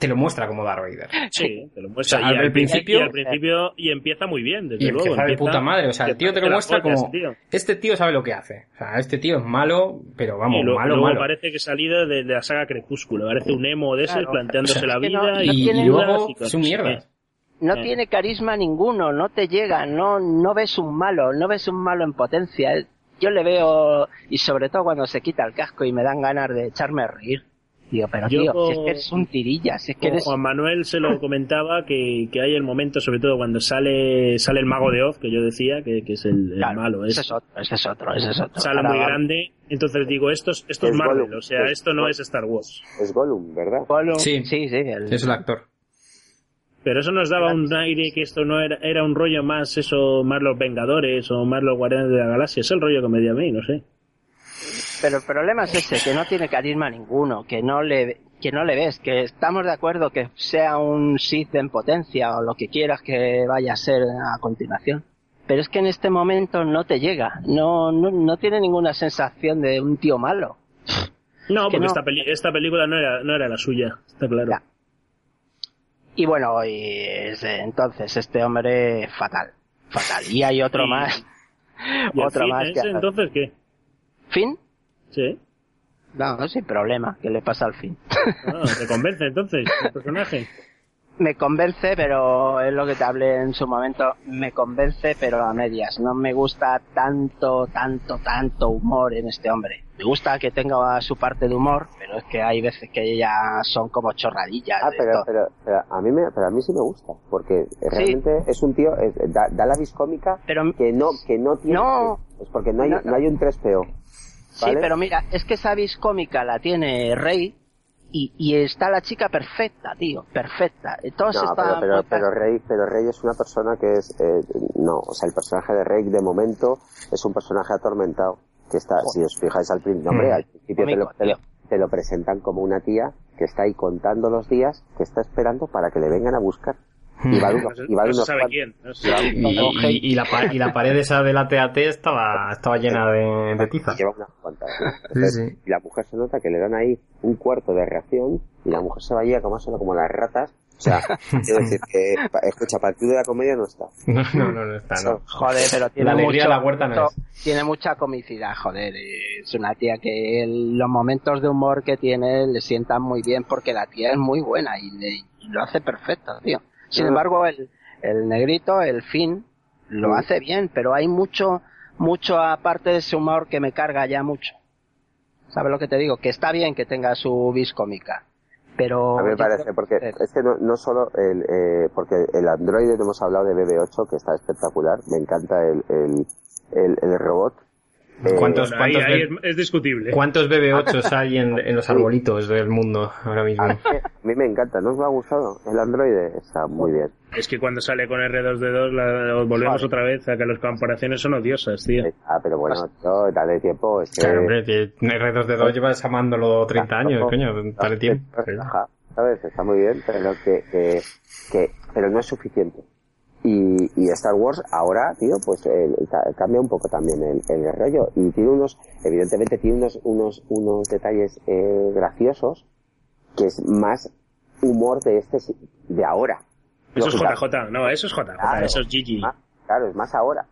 te lo muestra como Darth Vader. Sí, te lo muestra. O sea, y, al al principio- y al principio, y empieza muy bien, desde Y luego. empieza de puta madre, o sea, el tío te lo muestra como, ese tío. este tío sabe lo que hace. O sea, este tío es malo, pero vamos, y lo- malo, luego malo. parece que ha salido de, de la saga Crepúsculo. Parece un emo de Claro. planteándose O sea, la es no- vida no y, luego su mierda. Eh, No Eh. tiene carisma ninguno, no te llega, no, no ves un malo, no ves un malo en potencia. Yo le veo, y sobre todo cuando se quita el casco y me dan ganas de echarme a reír. Digo, pero Yo- tío, si es que eres un tirilla, si es que eres... Juan Manuel se lo comentaba que, que hay el momento, sobre todo cuando sale sale el mago de Oz, que yo decía que, que es el, el Claro, malo. ese Es, es otro, ese es otro, ese es otro. sale Ahora muy grande. Entonces digo, esto es, esto es Es Marvel, Gollum, o sea, es esto no es Star Wars. Es Gollum, ¿verdad? Gollum, Sí. sí, sí, el- Es el actor. Pero eso nos daba un aire que esto no era, era un rollo más eso, más los Vengadores o más los Guardianes de la Galaxia. Es el rollo que me dio a mí, no sé. Pero el problema es ese, que no tiene carisma ninguno, que no le que no le ves, que estamos de acuerdo que sea un Sith en potencia o lo que quieras que vaya a ser a continuación. Pero es que en este momento no te llega, no, no, no tiene ninguna sensación de un tío malo. No, que porque no. Esta, peli- esta película no era, no era la suya, está claro. Ya. Y bueno, y es, entonces este hombre fatal, fatal. Y hay otro Y- más, ¿Y otro fin más ese, que... entonces qué? ¿Fin? Sí. No, sin problema, ¿qué le pasa al fin? Ah, ¿Te convence entonces el personaje? me convence, pero es lo que te hablé en su momento, me convence, pero a medias. No me gusta tanto, tanto, tanto humor en este hombre. Me gusta que tenga su parte de humor, pero es que hay veces que ya son como chorradillas. Ah, pero, pero, pero a mí me, pero a mí sí me gusta, porque realmente es un tío, es- da, da la vis cómica Pero- que no, que no tiene, No. es porque no hay, No, no, no. hay un 3PO. Sí, pero mira, es que esa vis cómica la tiene Rey y, y está la chica perfecta, tío, perfecta. Entonces No, pero, pero, pero Rey, pero Rey es una persona que es, eh, no, o sea, el personaje de Rey de momento es un personaje atormentado, que está, si os fijáis al principio, hombre, Mm. al principio te lo, te, lo, te lo presentan como una tía que está ahí contando los días, que está esperando para que le vengan a buscar. Y va de y va de y la, pa- y la pared esa de la TAT estaba, estaba llena de, de tiza. lleva unas cuantas. ¿no? Entonces, Sí, sí. Y la mujer se nota que le dan ahí un cuarto de reacción y la mujer se va allí a comérselo como las ratas. O sea, quiero decir que, escucha, partido de la comedia no está. No, no, no, no está, no. Joder, pero tiene La alegría mucho- de la huerta no mucho- Tiene mucha comicidad, joder. Es una tía que el- los momentos de humor que tiene le sientan muy bien porque la tía es muy buena y, le- y lo hace perfecto, tío. Sin embargo, el, el negrito, el fin, lo hace bien, pero hay mucho, mucho aparte de ese humor que me carga ya mucho. ¿Sabes lo que te digo? Que está bien que tenga su vis cómica. Pero A mí me parece, porque es que no, no solo el, eh, porque el androide hemos hablado de BB8 que está espectacular, me encanta el, el, el, el robot. Eh, ¿Cuántos, Bueno, ahí, cuántos, ahí es, discutible. cuántos BB8s hay en, en los arbolitos del mundo ahora mismo? a, mí, a mí me encanta, ¿no os ha gustado? El androide está muy bien. Es que cuando sale con R2D2 la- volvemos Joder. otra vez a que las comparaciones son odiosas, tío. Ah, pero bueno, tío, dale tiempo, es que... Claro, hombre, que R2D2 llevas amándolo 30 años, coño, dale tiempo. Ajá, ¿sabes? Está muy bien, pero que, que, que- pero no es suficiente. Y, y Star Wars ahora, tío, pues ca- cambia un poco también el, el rollo. Y tiene unos, evidentemente tiene unos, unos, unos detalles eh, graciosos que es más humor de este, de ahora. Eso es JJ, no, eso es JJ, Claro. eso es GG. más- claro, es más ahora.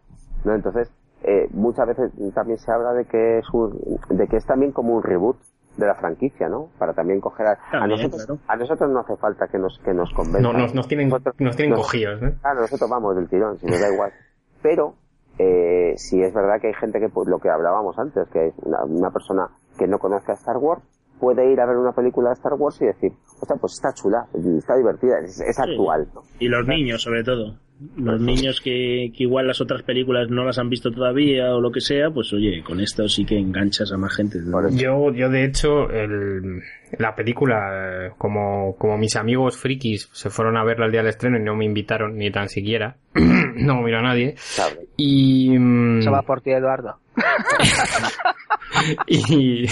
¿no? Entonces, eh, muchas veces también se habla de que es un, de que es también como un reboot de la franquicia, ¿no? Para también coger a, a nosotros, claro. a nosotros no hace falta que nos, que nos convenzan. No, nos, nos tienen, Nosotros- nos tienen nos- cogidos, ¿eh? Claro, nosotros vamos del tirón, si nos da igual. Pero, eh, si es verdad que hay gente que, pues lo que hablábamos antes, que es una, una persona que no conoce a Star Wars, puede ir a ver una película de Star Wars y decir, o sea, pues está chula, está divertida, es, es Sí. actual, ¿no? Y los niños, sobre todo. Los niños que, que igual las otras películas no las han visto todavía o lo que sea, pues oye, con esto sí que enganchas a más gente. ¿no? Yo, yo de hecho, el, la película, como, como mis amigos frikis se fueron a verla el día del estreno y no me invitaron ni tan siquiera, no me miró a nadie. Sabe. Y, mm, Eso va por ti, Eduardo. y,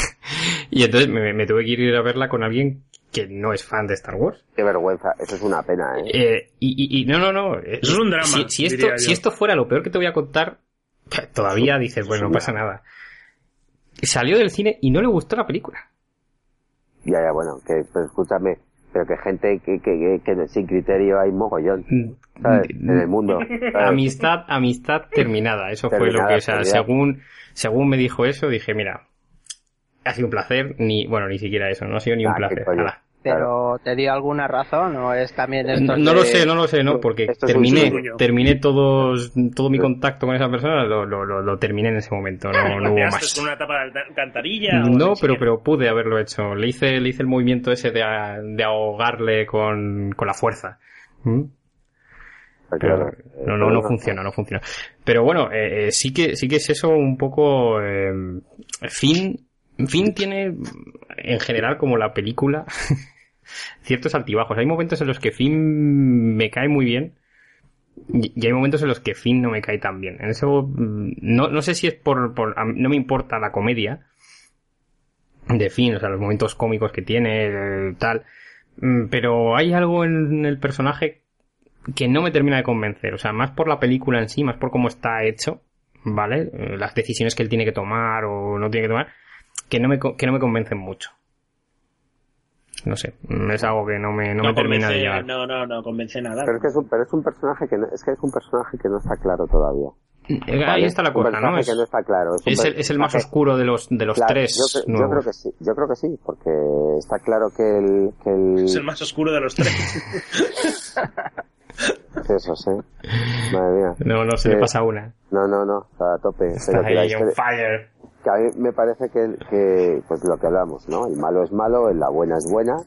y entonces me, me tuve que ir a verla con alguien que no es fan de Star Wars. Qué vergüenza, eso es una pena, ¿eh? Eh, y, y, y no, no, no. eh, Eso es un drama, Si, si esto, si esto fuera lo peor que te voy a contar, todavía dices, bueno, no pasa nada. Salió del cine y no le gustó la película. Ya, ya, bueno, que, pero escúchame, pero que gente que, que, que, que sin criterio hay mogollón, ¿sabes? En el mundo. ¿sabes? Amistad, amistad terminada. Eso fue lo que, o sea, según, según me dijo eso, dije, mira, ha sido un placer, ni, bueno, ni siquiera eso, no ha sido ni un Ah, placer. coño. Pero te dio alguna razón o es también esto No lo sé, no lo sé, no, porque Esto terminé, terminé todos, todo mi contacto con esa persona, lo, lo, lo, lo terminé en ese momento, no, no hubo ¿Te más. con una tapa de alcantarilla? No, pero, pero pude haberlo hecho. Le hice, le hice el movimiento ese de, a- de ahogarle con, con la fuerza. ¿Mm? Pero claro, no, no, no funciona, no funciona. Pero bueno, eh, eh, sí que, sí que es eso un poco, eh, Finn, Finn tiene, en general, como la película, ciertos altibajos. Hay momentos en los que Finn me cae muy bien, y hay momentos en los que Finn no me cae tan bien. En eso, mm, no, no sé si es por, por, no me importa la comedia de Finn, o sea, los momentos cómicos que tiene, eh, tal, Mm, pero hay algo en el personaje que no me termina de convencer, o sea, más por la película en sí, más por cómo está hecho, ¿vale? Eh, Las decisiones que él tiene que tomar o no tiene que tomar, que no me, que no me convencen mucho. No sé, es algo que no me, no me termina de llegar. No, no, no convence nada. Pero es que es un, pero es un personaje que no, es que es un personaje que no está claro todavía. Eh, Ahí ¿vale? está la cosa, ¿no? Es, que no está claro. Es, es el, per- es el más oscuro de los, de los Claro, tres yo, creo que sí, yo creo que sí, porque está claro que el, que el, Es el más oscuro de los tres. eso sí. Madre mía. No, no se le pasa una. No, no, no, está a tope. Está ahí on fire. Que a mí me parece que, que, pues lo que hablamos, ¿no? El malo es malo, la buena es buena.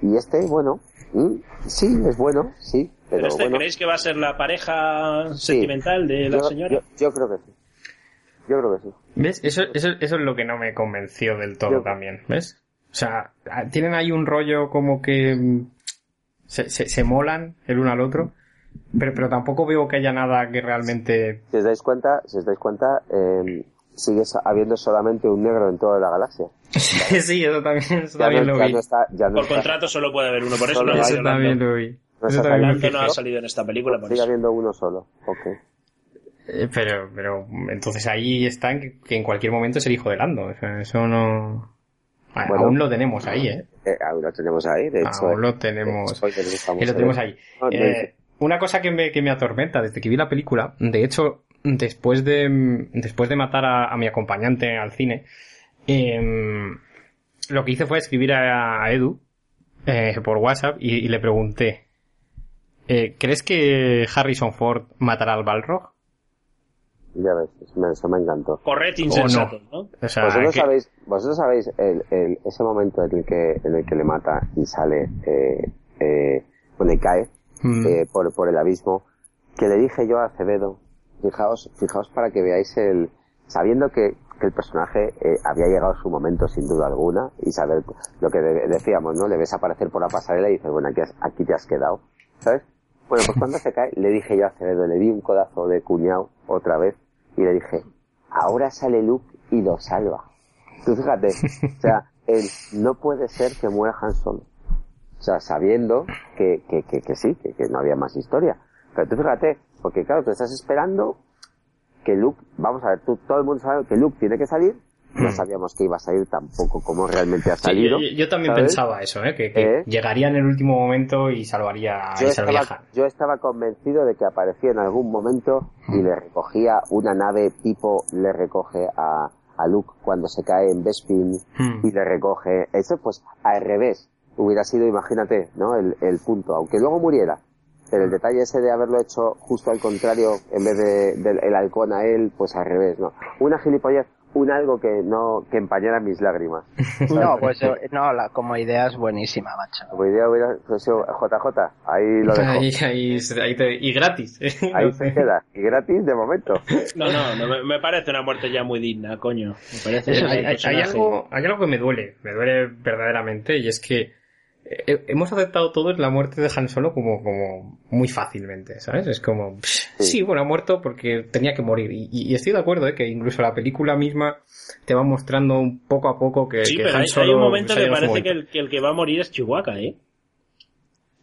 Y este, bueno, mm, sí, es bueno, sí, pero, ¿Pero este bueno. creéis que va a ser la pareja Sí. sentimental de la yo, señora? yo, yo creo que sí. Yo creo que sí. ¿Ves? Eso, eso, eso es lo que no me convenció del todo Yo- también, ¿ves? O sea, ah, tienen ahí un rollo como que mm, se, se, se molan el uno al otro, pero, pero tampoco veo que haya nada que realmente... Si os dais cuenta, si os dais cuenta, eh, sigue habiendo solamente un negro en toda la galaxia. sí, eso también, eso también no, lo vi. no está, ya no Por está- contrato solo puede haber uno, por eso Eso hay también lo vi. No Eso también vi. no ha salido en esta película, por sigue eso. habiendo uno solo. Ok. Eh, Pero, pero, entonces ahí está en que, que en cualquier momento es el hijo de Lando. O sea, eso no... Ah, Bueno. Aún lo tenemos ahí, ¿eh? Eh, aún lo tenemos ahí, de hecho. Aún eh, lo tenemos. spoiler, estamos Y lo tenemos ahí. Eh, una cosa que me, que me atormenta desde que vi la película, de hecho, después de, después de matar a, a mi acompañante al cine, em, lo que hice fue escribir a, a Edu eh, por WhatsApp y, y le pregunté, eh, ¿crees que Harrison Ford matará al Balrog? Ya ves, eso me, encantó. Correcto, insensato, ¿no? O sea, vosotros que- sabéis, vosotros sabéis el, el- ese momento en el que en el que le mata y sale, eh, eh, bueno, y cae Mm. eh, por, por el abismo, que le dije yo a Acevedo, fijaos, fijaos para que veáis el, sabiendo que, que el personaje eh, había llegado a su momento sin duda alguna y saber lo que de- decíamos, ¿no? Le ves aparecer por la pasarela y dices, bueno, aquí, te has quedado, ¿sabes? Bueno, pues cuando se cae, le dije yo a le di un codazo de cuñado otra vez y le dije, ahora sale Luke y lo salva. Tú fíjate, o sea, él no puede ser que muera Han Solo. O sea, sabiendo que, que, que, que sí, que, que no había más historia. Pero tú fíjate, porque claro, tú estás esperando que Luke, vamos a ver, tú, todo el mundo sabe que Luke tiene que salir, no sabíamos que iba a salir tampoco como realmente ha Sí, salido. yo, yo también ¿sabes? pensaba eso, ¿eh? que, que ¿Eh? llegaría en el último momento y salvaría, yo y salvaría a estaba, yo estaba convencido de que aparecía en algún momento y le recogía una nave tipo le recoge a, a Luke cuando se cae en Bespin Hmm. y le recoge eso pues al revés hubiera sido imagínate no el, el punto aunque luego muriera pero el detalle ese de haberlo hecho justo al contrario en vez de del el halcón a él pues al revés no una gilipollez un algo que no que empañara mis lágrimas. No, pues eh, no, la, como idea es buenísima, macho. Como idea hubiera sido JJ, ahí lo dejo. Ahí, ahí, ahí te- y gratis. Ahí se queda. Y gratis de momento. No, no, no me, me parece una muerte ya muy digna, coño. Me parece Hay, hay- algo, hay algo que me duele, me duele verdaderamente, y es que eh, hemos aceptado todos la muerte de Han Solo como, como muy fácilmente, ¿sabes? Es como, psh, sí, bueno, ha muerto porque tenía que morir. Y, y estoy de acuerdo, ¿eh? que incluso la película misma te va mostrando un poco a poco que, Sí, que pero Han hay, Solo hay un momento que parece que el, que el que va a morir es Chihuahua, ¿eh?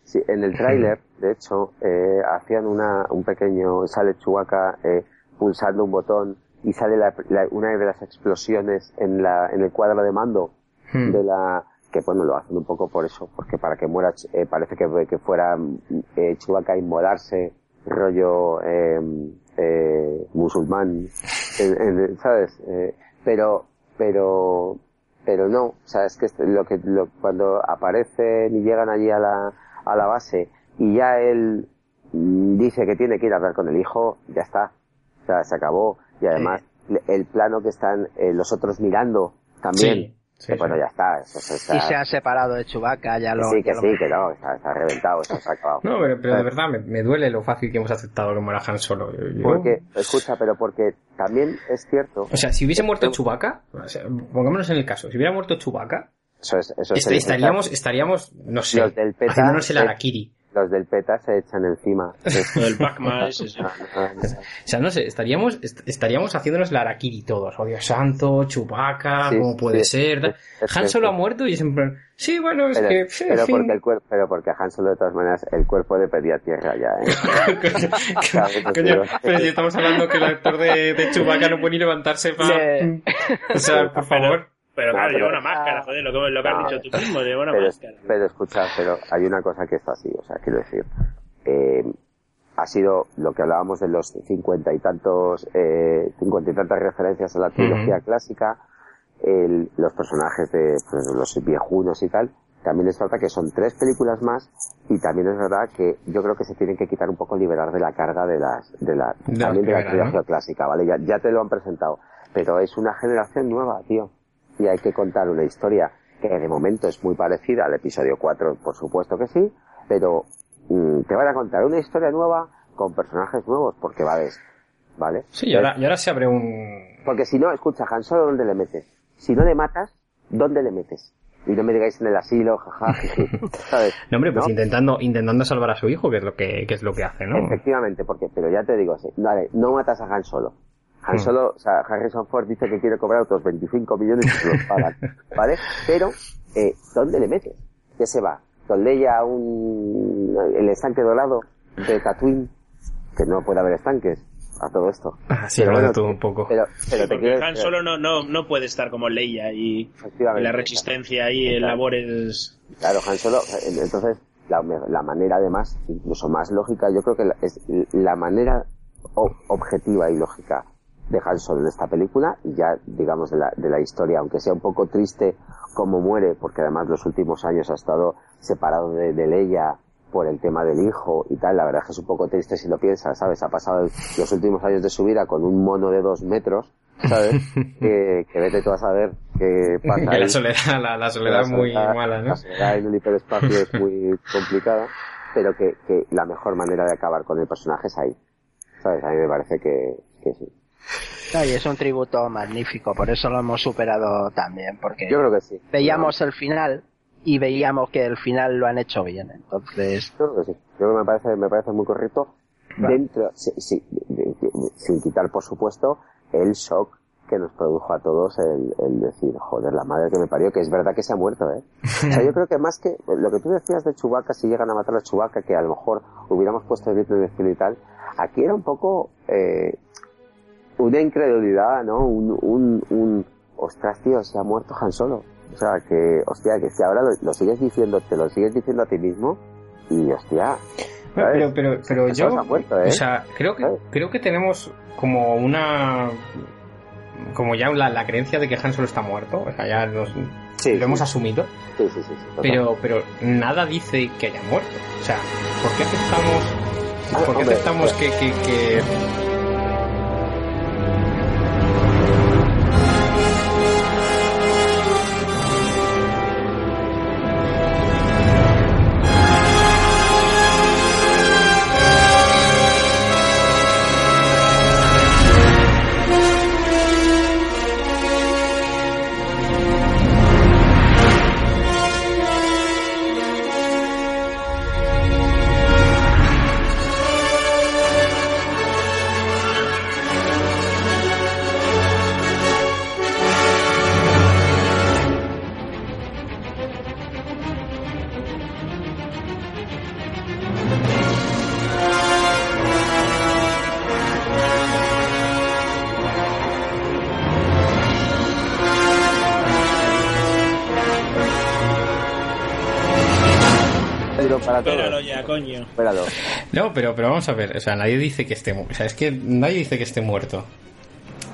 Sí, en el tráiler, de hecho, eh, hacían una, un pequeño, sale Chewbacca eh, pulsando un botón y sale la- la- una de las explosiones en la, en el cuadro de mando Hmm. de la, que bueno, lo hacen un poco por eso, porque para que muera, eh, parece que, que fuera eh, Chewbacca inmolarse, rollo, eh, eh, musulmán, ¿sabes? Eh, pero, pero, pero no, o sea, es que lo que, lo, cuando aparecen y llegan allí a la, a la base y ya él dice que tiene que ir a hablar con el hijo, ya está, o sea, se acabó. Y además el plano que están eh, los otros mirando también, Sí, sí, que, bueno, ya está, eso, eso está, Y se ha separado de Chewbacca, ya lo... sí, que lo- sí, que no, está, está reventado, eso se ha acabado. No, pero, pero de verdad me, me duele lo fácil que hemos aceptado que muera Han Solo. Yo- yo- Porque, escucha, pero porque también es cierto, O sea, si hubiese muerto Chewbacca, o sea, pongámonos en el caso, si hubiera muerto Chewbacca, eso es, eso es est- el- estaríamos, estaríamos, no sé, del PETA, haciéndonos el eh, Arakiri. Los del PETA se echan encima. Del Pac-Man, sí. O sea, no sé, estaríamos, est- estaríamos haciéndonos la Arakiri todos. Oh, Dios santo, Chewbacca, Sí, ¿cómo puede sí, ser? Han Solo ha muerto y es en plan, sí, bueno, es Pero, que, pero fin. porque el cuerpo, pero porque a Han Solo de todas maneras el cuerpo le pedía tierra ya, ¿eh? Coño, coño, pero si estamos hablando que el actor de, de Chewbacca no puede ni levantarse para... O sea, por favor. Pero claro, lleva una máscara, joder, lo que, lo que has No, dicho tú mismo, lleva una pero, máscara. pero escucha, pero hay una cosa que está así, o sea, quiero decir, eh, ha sido lo que hablábamos de los cincuenta y tantos, eh, cincuenta y tantas referencias a la trilogía clásica, el- los personajes de pues, los viejunos y tal, también es verdad que son tres películas más y también es verdad que yo creo que se tienen que quitar un poco liberar de la carga de las de la De la también de la trilogía ¿no? clásica, ¿vale? Ya, ya te lo han presentado, pero es una generación nueva, tío, y hay que contar una historia que de momento es muy parecida al episodio 4, por supuesto que sí, pero mm, te van a contar una historia nueva con personajes nuevos, porque vale, ¿vale? Sí, y ahora, y ahora se abre un... Porque si no, escucha, Han Solo, ¿dónde le metes? Si no le matas, ¿dónde le metes? Y no me digáis en el asilo, jaja, ¿sabes? No, hombre, pues ¿No? intentando, intentando salvar a su hijo, que es lo que, que es lo que hace, ¿no? Efectivamente, porque, pero ya te digo, sí, vale, no matas a Han Solo. Han Hmm. Solo, o sea, Harrison Ford dice que quiere cobrar otros 25 millones y se los pagan, ¿vale? Pero, eh, ¿dónde le metes? ¿Qué se va? ¿Con Leia a un, el estanque dorado de Tatooine? Que no puede haber estanques a todo esto. Ah, sí, Pero lo de bueno, todo un poco. Pero, Sí, pero te porque quiero Han Solo no, no, no puede estar como Leia y la resistencia ahí en Claro. labores... Claro, Han Solo, entonces, la, la manera además, incluso más lógica, yo creo que la- es la manera o- objetiva y lógica de Han Solo en esta película, y ya digamos de la, de la historia, aunque sea un poco triste como muere, porque además los últimos años ha estado separado de, de Leia por el tema del hijo y tal, la verdad es que es un poco triste si lo piensas, ¿sabes? Ha pasado el- los últimos años de su vida con un mono de dos metros, ¿sabes? que, que vete tú a saber qué pasa Que la soledad, la, la soledad es muy mala, ¿no? La soledad en el hiperespacio es muy complicada, pero que, que la mejor manera de acabar con el personaje es ahí. ¿Sabes? A mí me parece que, que sí. No, y es un tributo magnífico, por eso lo hemos superado también, porque Yo creo que sí. veíamos el final y veíamos que el final lo han hecho bien, entonces... Yo creo que sí. Yo creo que me parece, me parece muy correcto. Dentro, sí, sí, sin quitar, por supuesto, el shock que nos produjo a todos el, el decir, joder, la madre que me parió, que es verdad que se ha muerto, ¿eh? O sea, yo creo que más que lo que tú decías de Chewbacca, si llegan a matar a Chewbacca, que a lo mejor hubiéramos puesto el grito de cielo y tal, aquí era un poco eh, una incredulidad, ¿no? Un, un, un, ostras, tío, se ha muerto Han Solo. O sea, que, hostia, que si ahora lo, lo sigues diciendo, te lo sigues diciendo a ti mismo, y hostia, Pero, pero, pero Eso yo, se ha muerto, ¿eh? o sea, creo que, ¿Sabes? creo que tenemos como una, como ya la, la creencia de que Han Solo está muerto, o sea, ya nos, Sí, lo sí. hemos asumido, Sí, sí, sí, sí, pero, pero nada dice que haya muerto. O sea, ¿por qué aceptamos, Ah, por qué hombre, aceptamos hombre. que, que, que- Espéralo. No, pero, pero vamos a ver, o sea, nadie dice que esté mu- O sea, es que nadie dice que esté muerto.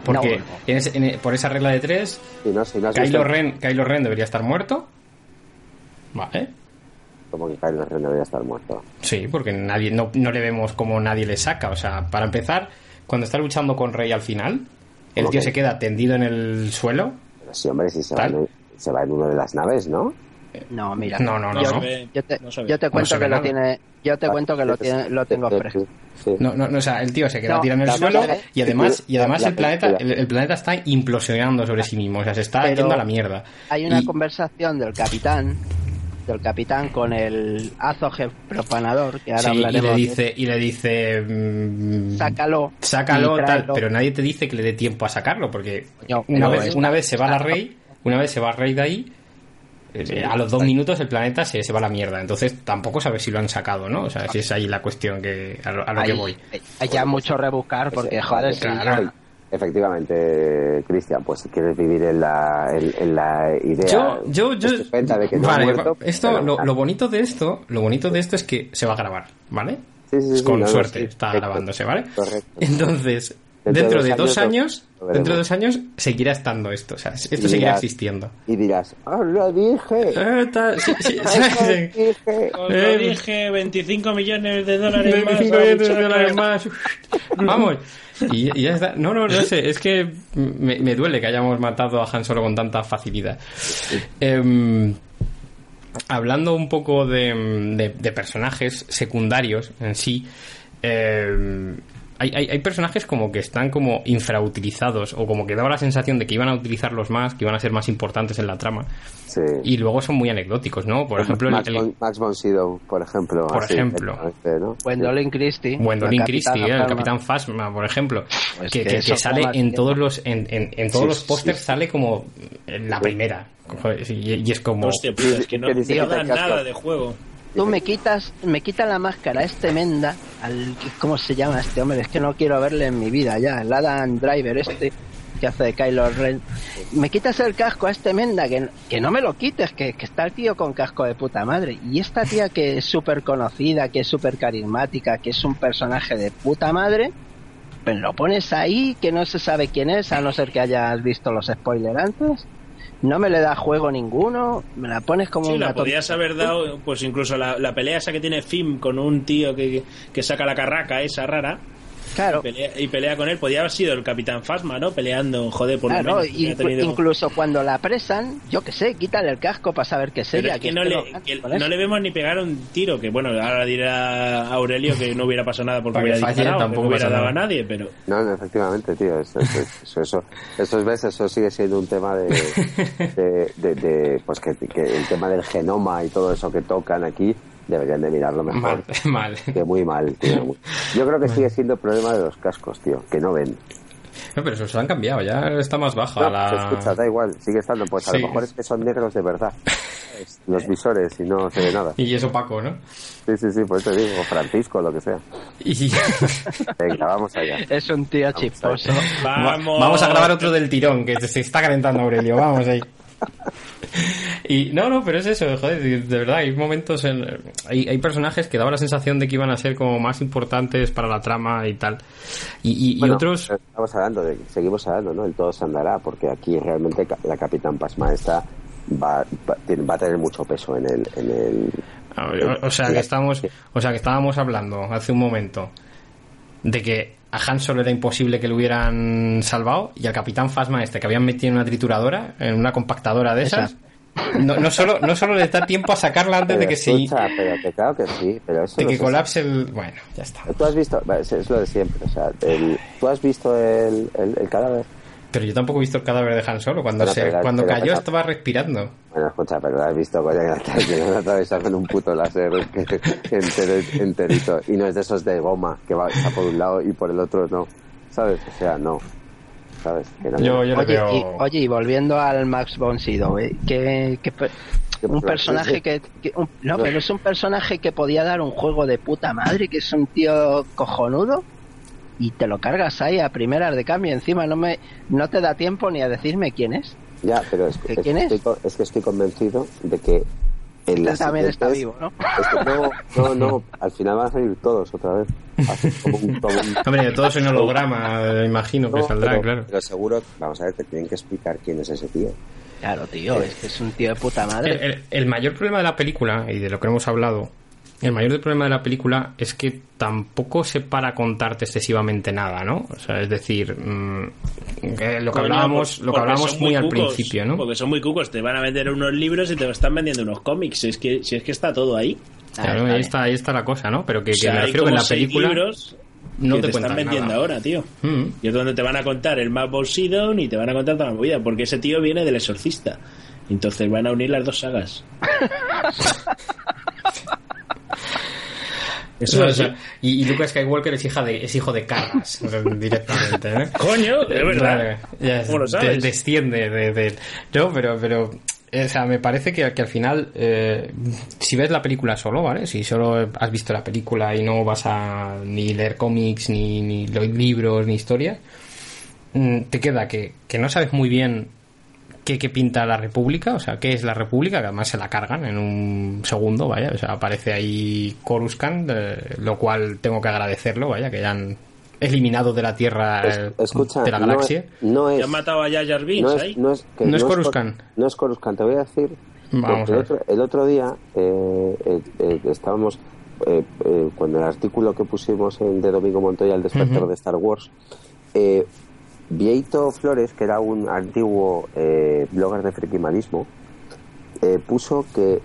Porque No. en en- por esa regla de tres, Si no, si no has Kylo Ren, Kylo Ren debería estar muerto. Vale. Como que Kylo Ren debería estar muerto. Sí, porque nadie, no, no le vemos como nadie le saca. O sea, para empezar, cuando está luchando con Rey al final, el ¿Cómo tío que? se queda tendido en el suelo. Pero sí, hombre, si se va, en, se va en una de las naves, ¿no? No, mira. No, no, no, yo, no. yo te, No se ve. yo te No cuento que lo tiene. Yo te cuento que lo, tiene, lo tengo fresco. sí. No, no, no, o sea, el tío se queda No, tirado en el suelo y además, y además la- el planeta, la- el, el planeta está implosionando sobre sí mismo. O sea, se está Pero- yendo a la mierda. Hay una Y- conversación del capitán, del capitán con el azoje propanador, que ahora Sí, y le dice, y le dice, mm, sácalo. sácalo, tal, pero nadie te dice que le dé tiempo a sacarlo, porque una vez, una vez se va la Rey, una vez se va Rey de ahí, eh, a los dos minutos el planeta se, se va a la mierda. Entonces tampoco sabes si lo han sacado, ¿no? O sea, si es ahí la cuestión que a lo, a lo que voy. hay ya mucho rebuscar porque, Ese- joder, si claro. ya- Efectivamente, Cristian, pues si quieres vivir en la, en, en la idea Yo, yo, yo. estupenda de que no ha vale, muerto, esto, lo, lo bonito de esto, lo bonito de esto es que se va a grabar, ¿vale? Sí, sí, sí, Con no, no, suerte sí, está correcto, grabándose, ¿vale? correcto. Entonces, Dentro dentro, de de dos dos años dentro de dos años seguirá estando esto, o sea, esto Y seguirá dirás- existiendo. Y dirás, ¡ah, lo dije! Os lo dije, 25 millones de dólares más. 25 a millones de dólares más. Vamos. Y, y ya está. No, no, no sé. Es que me, me duele que hayamos matado a Han Solo con tanta facilidad. Em, hablando un poco de, de- de personajes secundarios en sí, em, hay, hay- hay personajes como que están como infrautilizados o como que daba la sensación de que iban a utilizarlos más, que iban a ser más importantes en la trama Sí. y luego son muy anecdóticos, ¿no? Por ejemplo, el- Max, el, von, Max von Sydow, por ejemplo. Por así, ejemplo. ¿no? Christie. Gwendolyn la Christie, ¿eh? el. Capitán Phasma, por ejemplo, Pues que, que que- eso que sale en todos los en, en- en todos Sí, los pósters sí. sale como en la primera y, y es como Hostia, puta, es que no, no nada de juego. Tú me quitas, me quita la máscara este Menda, al, ¿cómo se llama este hombre? Es que no quiero verle en mi vida ya, el Adam Driver este que hace de Kylo Ren. Me quitas el casco a este Menda, que, que no me lo quites, que, que está el tío con casco de puta madre. Y esta tía que es súper conocida, que es súper carismática, que es un personaje de puta madre, pues lo pones ahí, que no se sabe quién es, a no ser que hayas visto los spoilers antes. No me le da juego ninguno, me la pones como Sí, una la podías haber dado, pues incluso la, la pelea esa que tiene Fim con un tío que, que saca la carraca esa rara Claro. y pelea, y pelea con él. Podía haber sido el Capitán Fasma, ¿no? Peleando, joder, por Claro, menos. incluso cuando la apresan, yo que sé, quítale el casco para saber que Pero ella. es que, es no, que le, que no le vemos ni pegar un tiro, que bueno, ahora dirá Aurelio que no hubiera pasado nada porque que hubiera disparado, que tampoco no hubiera dado a nadie, pero... No, no, efectivamente, tío. Eso, eso, eso, eso, eso, ves, eso sigue siendo un tema de, de, de- de, pues que, que el tema del genoma y todo eso que tocan aquí deberían de mirarlo mejor. mal, mal. Que muy mal, tío. muy- Yo creo que sigue siendo el problema de los cascos, tío, que no ven. No, pero eso se han cambiado, ya está más baja No, la se escucha, da igual, sigue estando. Pues a Sí. lo mejor es que son negros de verdad. Los visores y no se ve nada. y es opaco, ¿no? Sí, sí, sí, por eso digo, o Francisco, lo que sea. Y Venga, vamos allá. Es un tío chisposo. Va- Vamos. vamos a grabar otro del tirón, que se está calentando Aurelio, vamos ahí. Y no, no, pero es eso, joder, de verdad, hay momentos en... Hay, hay personajes que daban la sensación de que iban a ser como más importantes para la trama y tal. Y, y- y Bueno, otros... Estamos hablando, de, seguimos hablando, ¿no? El todo se andará, porque aquí realmente la Capitán Pasma esta va, va, va a tener mucho peso en el. En el O, o sea que estamos, o sea que estábamos hablando hace un momento de que a Han Solo era imposible que lo hubieran salvado y al Capitán Phasma este que habían metido en una trituradora, en una compactadora de esas, no, no solo no solo le da tiempo a sacarla antes de Pero que se escucha, pero que claro que sí, pero eso de que se colapse el bueno, ya está. Tú has visto, es lo de siempre, o sea, el, tú has visto el, el, el cadáver. Pero yo tampoco he visto el cadáver de Han Solo cuando Pero, se pero, cuando pero, cayó pero- estaba respirando. Bueno, escucha, pero lo has visto, coño, que atravesado con un puto láser entero- enterito. Y no es de esos de goma, que va está por un lado y por el otro no. ¿Sabes? O sea, no. ¿Sabes? Que no. Yo, yo Oye, veo y, oye, y volviendo al Max von Sydow, ¿eh? que, que pe- ¿Qué un personaje? personaje que, que- un- no, pero es un personaje que podía dar un juego de puta madre, que es un tío cojonudo y te lo cargas ahí a primeras de cambio. Encima no me, no te da tiempo ni a decirme quién es. Ya, pero es, ¿Que es- quién es? estoy es que estoy convencido de que En Él también está vivo, ¿no? es que no, no, no, al final van a salir todos otra vez. Como un- como un- Hombre, todo es un holograma, eh, imagino que No, saldrá, pero, claro. pero seguro, vamos a ver, te tienen que explicar quién es ese tío. Claro, tío, es que es un tío de puta El, madre. el- el mayor problema de la película, y de lo que hemos hablado, el mayor problema de la película es que tampoco se para a contarte excesivamente nada, ¿no? O sea, es decir, mm, que lo que hablábamos, lo que hablábamos muy al cucos, principio, ¿no? Porque son muy cucos, te van a vender unos libros y te están vendiendo unos cómics. Es que, si es que está todo ahí. Claro, ahí está, ahí está la cosa, ¿no? Pero que, O que sea, me refiero que en la película libros no que te, te, están vendiendo nada. ahora, tío. Mm. Y es donde te van a contar el Map Sidon y te van a contar toda la movida, porque ese tío viene del exorcista. Entonces van a unir las dos sagas. Eso y, y Luke Skywalker es, hija de, es hijo de Carras, directamente, ¿no? Coño, de verdad. Claro, ya ¿Cómo lo de- sabes? desciende de, de- No, pero, pero eh, o sea, me parece que, que al final, eh, si ves la película solo, ¿vale? Si solo has visto la película y no vas a ni leer cómics, ni, ni libros, ni historia, mm, te queda que, que no sabes muy bien qué, qué pinta la República, o sea, qué es la República, que además se la cargan en un segundo, vaya, o sea, aparece ahí Coruscant, eh, lo cual tengo que agradecerlo, vaya, que hayan eliminado de la Tierra, Es- escucha, de la no galaxia. es, no es, ¿Ya han matado a Jar Binks no ahí? es, no es, que No es Cor- Coruscant. No es Coruscant, te voy a decir. Vamos a el ver. otro, el otro día eh, eh, eh, estábamos, eh, eh, cuando el artículo que pusimos en, de Domingo Montoya, el despertar Ujú. de Star Wars, eh, Vieito Flores, que era un antiguo eh, blogger de frikimanismo, eh, puso que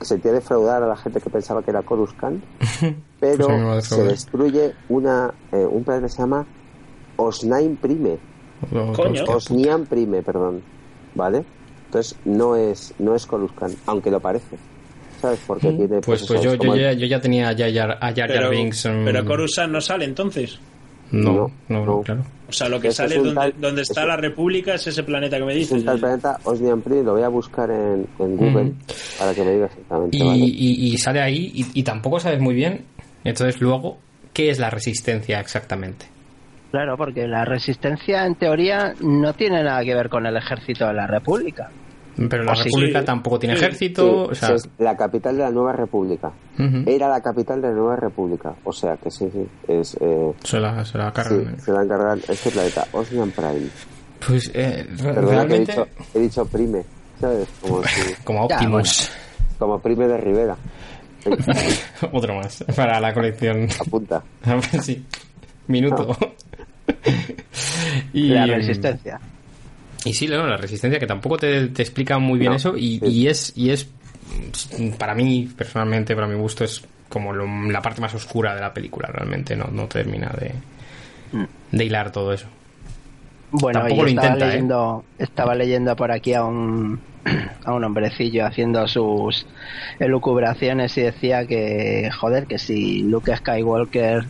sentía defraudar a la gente que pensaba que era Coruscant, pero Pues se destruye una, eh, un planeta que se llama Osnaim Prime. Coño. hostia. Osnian Prime, perdón. ¿Vale? Entonces no es, no es Coruscant, aunque lo parece. ¿Sabes? Porque tiene. Pues, pues yo, yo, ya, yo ya tenía a Jar Jar, a Jar Jar Pero, Binks. pero Coruscant no sale entonces. No, No, no, claro. O sea, lo que sale es es donde, tal- donde está es la República es ese planeta que me Es dices. un tal planeta Osnian lo voy a buscar en, en Google Mm. para que me diga exactamente. Y, ¿vale? y- y sale ahí y, y tampoco sabes muy bien, entonces luego, ¿qué es la resistencia exactamente? Claro, porque la resistencia en teoría no tiene nada que ver con el ejército de la República. Pero la sí, República sí. tampoco tiene Sí, ejército, Sí, o sea... es la capital de la nueva república. Era la capital de la nueva república. O sea que sí, sí. Es, eh, se la, se la sí, cargan. se la encargan este planeta, Osnian Prime. Pues eh, que he dicho, he dicho Prime, ¿sabes? Como, si- como Ya, Optimus, como Prime de Rivera. otro más para la colección. Apunta. sí, minuto. y, La em, resistencia. Y sí, no, la resistencia, que tampoco te, te explica muy bien No, eso, y, sí. y es, y es, mm, para mí, personalmente, para mi gusto, es como lo- la parte más oscura de la película, realmente, no, no termina de, de hilar todo eso. Bueno, Tampoco y lo estaba ¿eh? leyendo, estaba leyendo por aquí a un a un hombrecillo haciendo sus elucubraciones y decía que joder, que si Luke Skywalker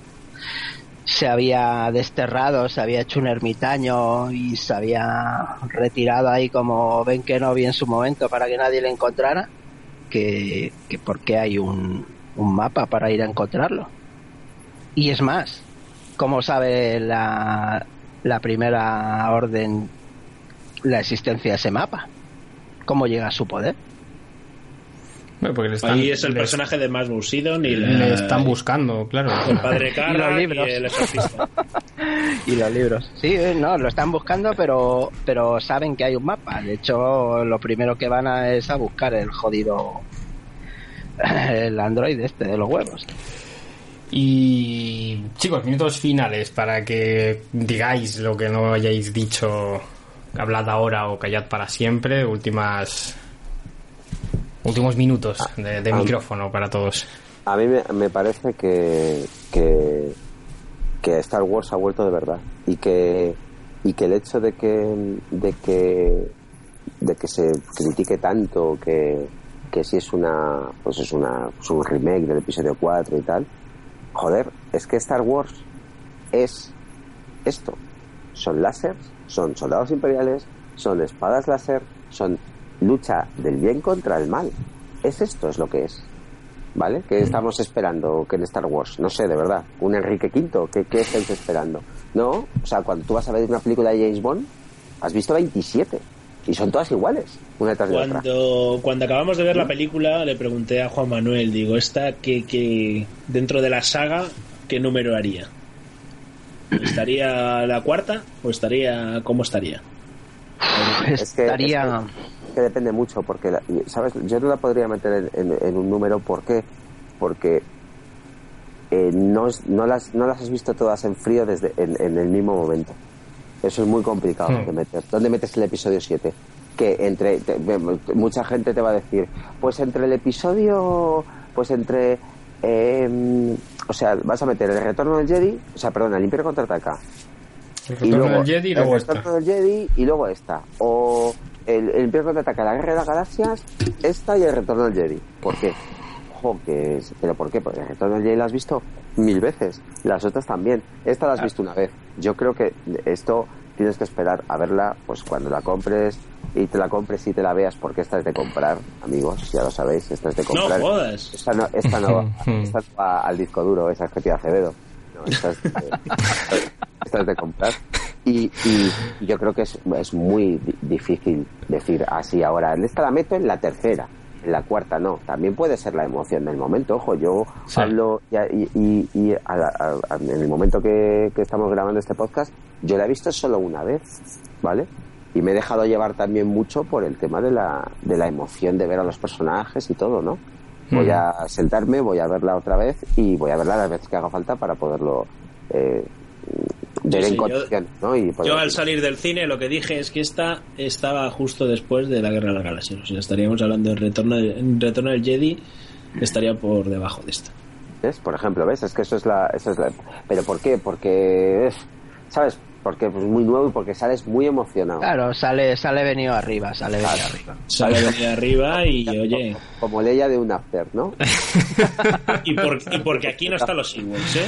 se había desterrado, se había hecho un ermitaño y se había retirado ahí como Ben Kenobi en su momento para que nadie le encontrara, que, que por qué hay un, un mapa para ir a encontrarlo. Y es más, ¿cómo sabe la, la primera orden la existencia de ese mapa? ¿Cómo llega a su poder? Bueno, porque le están, Ahí es el personaje de Matt Sidon y la- le están buscando, claro. el padre Y los y, el exorcista. Y los libros. Sí, eh, no, lo están buscando, pero, pero saben que hay un mapa. De hecho, lo primero que van a es a buscar el jodido. El androide este de los huevos. Y chicos, minutos finales para que digáis lo que no hayáis dicho, hablad ahora o callad para siempre. Últimas últimos minutos de, de ah. micrófono para todos. A mí me, me parece que, que, que Star Wars ha vuelto de verdad y que, y que el hecho de que, de que, de que se critique tanto que, que si es una, pues es una, es un remake del episodio 4 y tal, joder, es que Star Wars es esto. Son láseres, son soldados imperiales, son espadas láser, son lucha del bien contra el mal. Es esto, es lo que es. ¿Vale? ¿Qué estamos esperando que en Star Wars? No sé, de verdad. ¿Un Enrique V? ¿Qué, qué estáis esperando? No, o sea, cuando tú vas a ver una película de James Bond, has visto 27. y son todas iguales, una detrás de otra. Cuando, cuando acabamos de ver la película, le pregunté a Juan Manuel, digo, esta que, que dentro de la saga, ¿qué número haría? ¿Estaría la cuarta o estaría cómo estaría? Es que, Estaría... es que- que depende mucho, porque, la- ¿sabes? Yo no la podría meter en, en- en un número, ¿por qué? Porque eh, no, no, las, no las has visto todas en frío desde en, en el mismo momento. Eso es muy complicado Hmm. de meter. ¿Dónde metes el episodio 7? Que entre te- mucha gente te va a decir, pues entre el episodio, pues entre eh, o sea, vas a meter el retorno del Jedi, o sea, perdón, el Imperio contraataca, El retorno del Jedi y luego el esta. retorno del Jedi y luego esta. O el, el Imperio contraataca, la guerra de las galaxias, esta y el retorno del Jedi. ¿Por qué? Ojo, que es- ¿pero por qué? Porque el retorno del Jedi la has visto mil veces. Las otras también. Esta la has visto una vez. Yo creo que esto tienes que esperar a verla, pues cuando la compres y te la compres y te la veas, porque esta es de comprar, amigos, ya lo sabéis, esta es de No comprar. jodas. Esta no, esta no, esta no va al disco duro, esa es que tiene Acevedo. No, esta es, de- esta es de comprar. Y, y yo creo que es, es muy di- difícil decir así ahora. Esta la meto en la tercera, en la cuarta no. También puede ser la emoción del momento. Ojo, yo Sí. hablo ya- y, y, y a- a- en el momento que, que estamos grabando este podcast, yo la he visto solo una vez, ¿vale? Y me he dejado llevar también mucho por el tema de la, de la emoción de ver a los personajes y todo, ¿no? Voy Mm. a sentarme, voy a verla otra vez y voy a verla las veces que haga falta para poderlo eh, ver Sí, en sí, yo- condiciones, ¿no? Y Yo al salir del cine lo que dije es que esta estaba justo después de la Guerra de las Galaxias. O sea, estaríamos hablando del retorno, de- en retorno del Jedi, estaría por debajo de esta. ¿Ves? Por ejemplo, ¿ves? Es que eso es la... Eso es la... ¿Pero por qué? Porque... es- ¿Sabes? Porque pues muy nuevo y porque sales muy emocionado. Claro, sale, sale venido arriba, sale venido Claro. arriba. Sale de arriba y oye. Como Leia de un after, ¿no? Y, por- y porque aquí no están los Ewoks, ¿eh?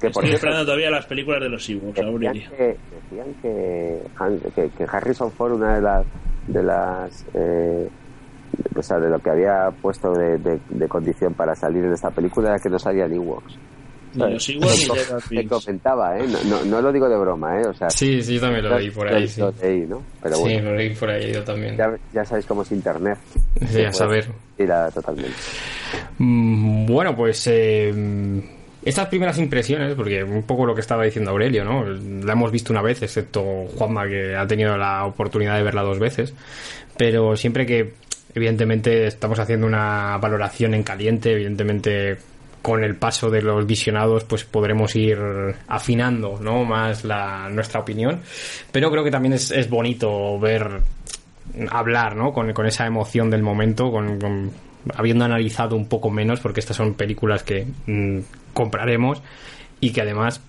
que Estoy esperando todavía las películas de los Ewoks, decían que, decían que, Han- que, que Harrison Ford, una de las... De las eh, o sea, de lo que había puesto de, de- de condición para salir en esta película era que no salían Ewoks. Ni ni Jar Me Binks. comentaba, ¿eh? No, no, no lo digo de broma, ¿eh? O sea, Sí, sí, yo también lo leí por ahí, sí. lo leí, ¿no? Pero Sí, lo leí por ahí yo también. ya, ya sabéis cómo es Internet. Sí, a saber. Tira totalmente. Mm, Bueno, pues eh, estas primeras impresiones, porque un poco lo que estaba diciendo Aurelio, ¿no? La hemos visto una vez, excepto Juanma, que ha tenido la oportunidad de verla dos veces. Pero siempre que, evidentemente, estamos haciendo una valoración en caliente, evidentemente con el paso de los visionados pues podremos ir afinando no más la, nuestra opinión. Pero creo que también es, es bonito ver hablar, ¿no? Con, con esa emoción del momento, con, con- habiendo analizado un poco menos, porque estas son películas que mm, compraremos y que además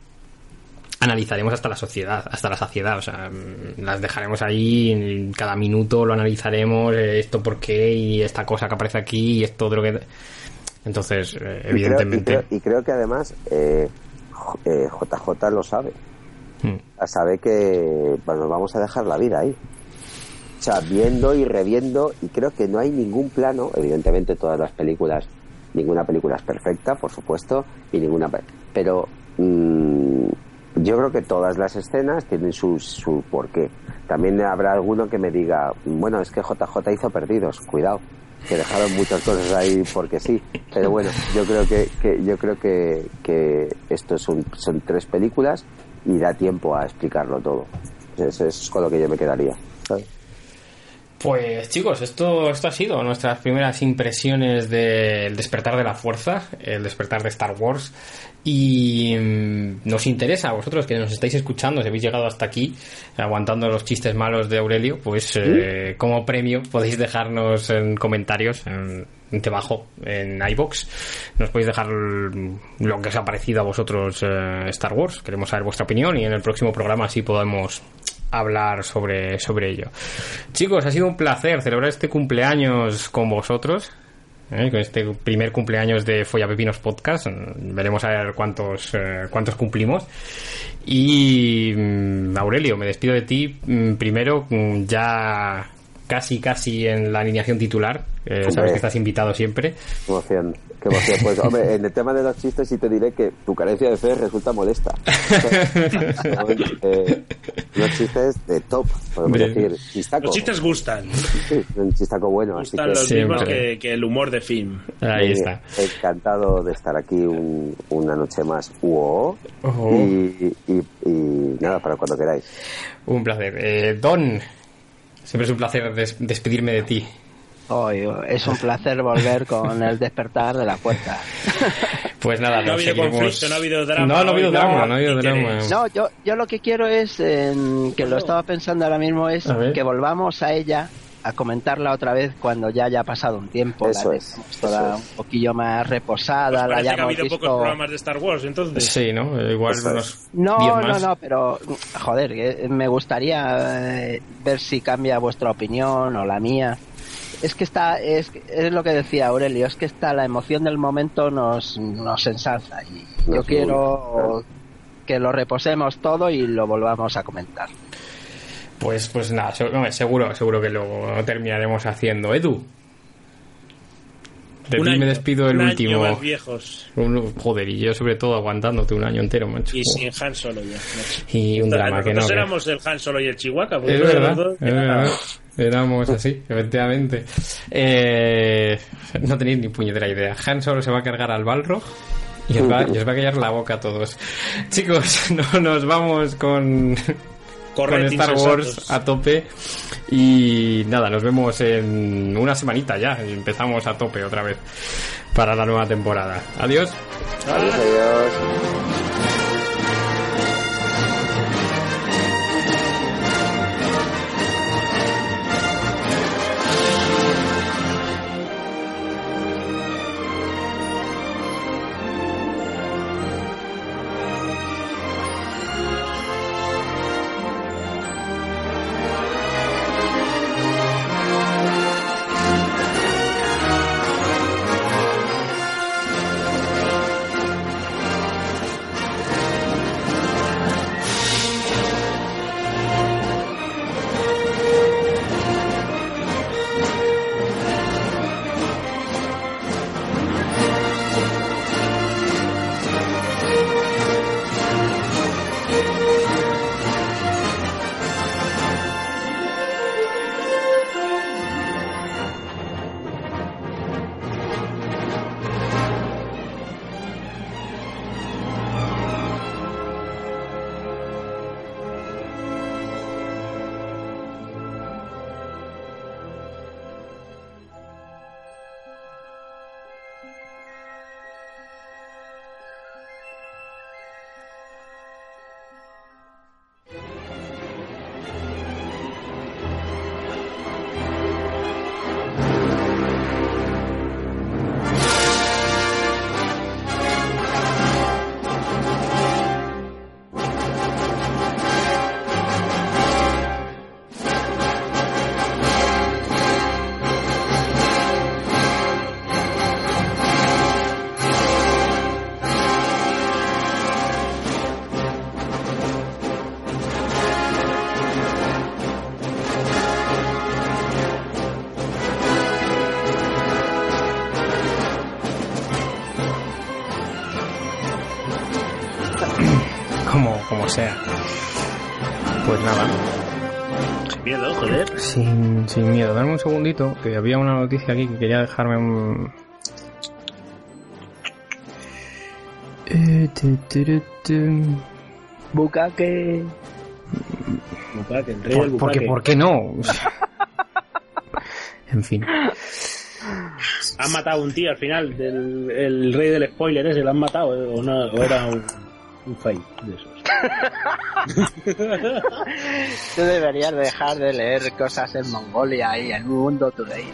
analizaremos hasta la sociedad, hasta la saciedad, o sea, mm, las dejaremos ahí, cada minuto lo analizaremos, eh, esto por qué y esta cosa que aparece aquí y esto lo que... Entonces, eh, Y creo- evidentemente... Y creo, y creo que además eh, J- eh, JJ lo sabe. Mm. Sabe que bueno, nos vamos a dejar la vida ahí. O sea, viendo y reviendo, y creo que no hay ningún plano, evidentemente todas las películas, ninguna película es perfecta, por supuesto, y ninguna. pe- Pero mm, yo creo que todas las escenas tienen su, su porqué. También habrá alguno que me diga, bueno, es que JJ hizo perdidos, cuidado, que dejaron muchas cosas ahí porque sí. Pero bueno, yo creo que, que yo creo que, que esto son, son tres películas y da tiempo a explicarlo todo. Eso es con lo que yo me quedaría. Pues chicos, esto, esto ha sido nuestras primeras impresiones del despertar de la fuerza, el despertar de Star Wars. Y mm, nos interesa a vosotros que nos estáis escuchando, si habéis llegado hasta aquí, aguantando los chistes malos de Aurelio, pues eh, como premio podéis dejarnos en comentarios en, debajo en iBox. Nos podéis dejar lo que os ha parecido a vosotros eh, Star Wars. Queremos saber vuestra opinión y en el próximo programa así podemos hablar sobre, sobre ello. Chicos, ha sido un placer celebrar este cumpleaños con vosotros. ¿eh? Con este primer cumpleaños de Folla Pepinos Podcast. Veremos a ver cuántos, eh, cuántos cumplimos. Y mm, Aurelio, me despido de ti. mm, Primero, mm, ya casi, casi en la alineación titular. Eh, sabes que estás invitado siempre. Qué. Pues hombre, en el tema de los chistes sí te diré que tu carencia de fe resulta molesta. Eh, unos chistes de top, podemos Bien. decir. Chistaco. Los chistes gustan. Sí, un chistaco bueno, así Gustan que los mismos que, que el humor de film. Ahí eh, está. encantado de estar aquí un- una noche más. Uo. Y, y- y nada, para cuando queráis. Un placer. Eh, Don, siempre es un placer des- despedirme de ti. Hoy es un placer volver con el despertar de la puerta. Pues nada, No ha habido seguimos- conflicto, no ha habido drama No, no ha habido hoy, drama, no. no ha habido ¿Qué drama. No, yo, yo lo que quiero es, en- que lo estaba pensando ahora mismo, es que volvamos a ella a comentarla otra vez cuando ya haya pasado un tiempo. Eso la es, toda eso es. un poquillo más reposada, Pues la que ha habido visto... pocos programas de Star Wars, entonces. Sí, ¿no? Eh, Igual Eso unos es. 10 No, no, más. no, pero joder, que me gustaría eh, ver si cambia vuestra opinión o la mía. Es que está, es, es lo que decía Aurelio, es que está la emoción del momento nos, nos ensalza y yo quiero que lo reposemos todo y lo volvamos a comentar. Pues, pues nada, seguro, seguro que lo terminaremos haciendo. Edu. De Un ti me año, despido el un año último. más viejos. Un- joder, y yo sobre todo aguantándote un año entero, macho. Y sin Han Solo ya. macho. Y un drama que no. Nosotros éramos el Han Solo y el Chihuahua. porque Es verdad, los dos- es verdad. Éramos así, efectivamente. Eh, no tenéis ni puñetera idea. Han solo se va a cargar al Balrog y os va, y os va a callar la boca a todos. Chicos, no nos vamos con, con Star. Wars a tope. Y nada, nos vemos en una semanita ya. y Empezamos a tope otra vez para la nueva temporada. Adiós. Adiós, adiós. Nada. Sin miedo, joder. Sin, sin miedo. Dame un segundito, que había una noticia aquí que quería dejarme un... Eh, tu, tu, tu, tu. Bucaque. Bucaque, el rey Por- del porque. ¿por qué no? en fin. Han matado a un tío al final, del, el rey del spoiler ese, lo han matado, eh, o, no, o era un, un fake de esos. Tú deberías dejar de leer cosas en Mongolia y en Mundo Today.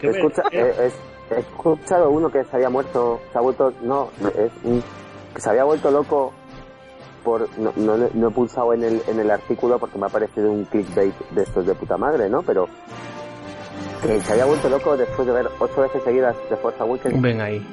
Escucha, eh, es- he escuchado uno que se había muerto, se ha vuelto, no, es un- que se había vuelto loco por, no, no, no he pulsado en el, en el artículo porque me ha parecido un clickbait de estos de puta madre, ¿no? Pero que se había vuelto loco después de ver ocho veces seguidas de Force Awakens. Ven ahí.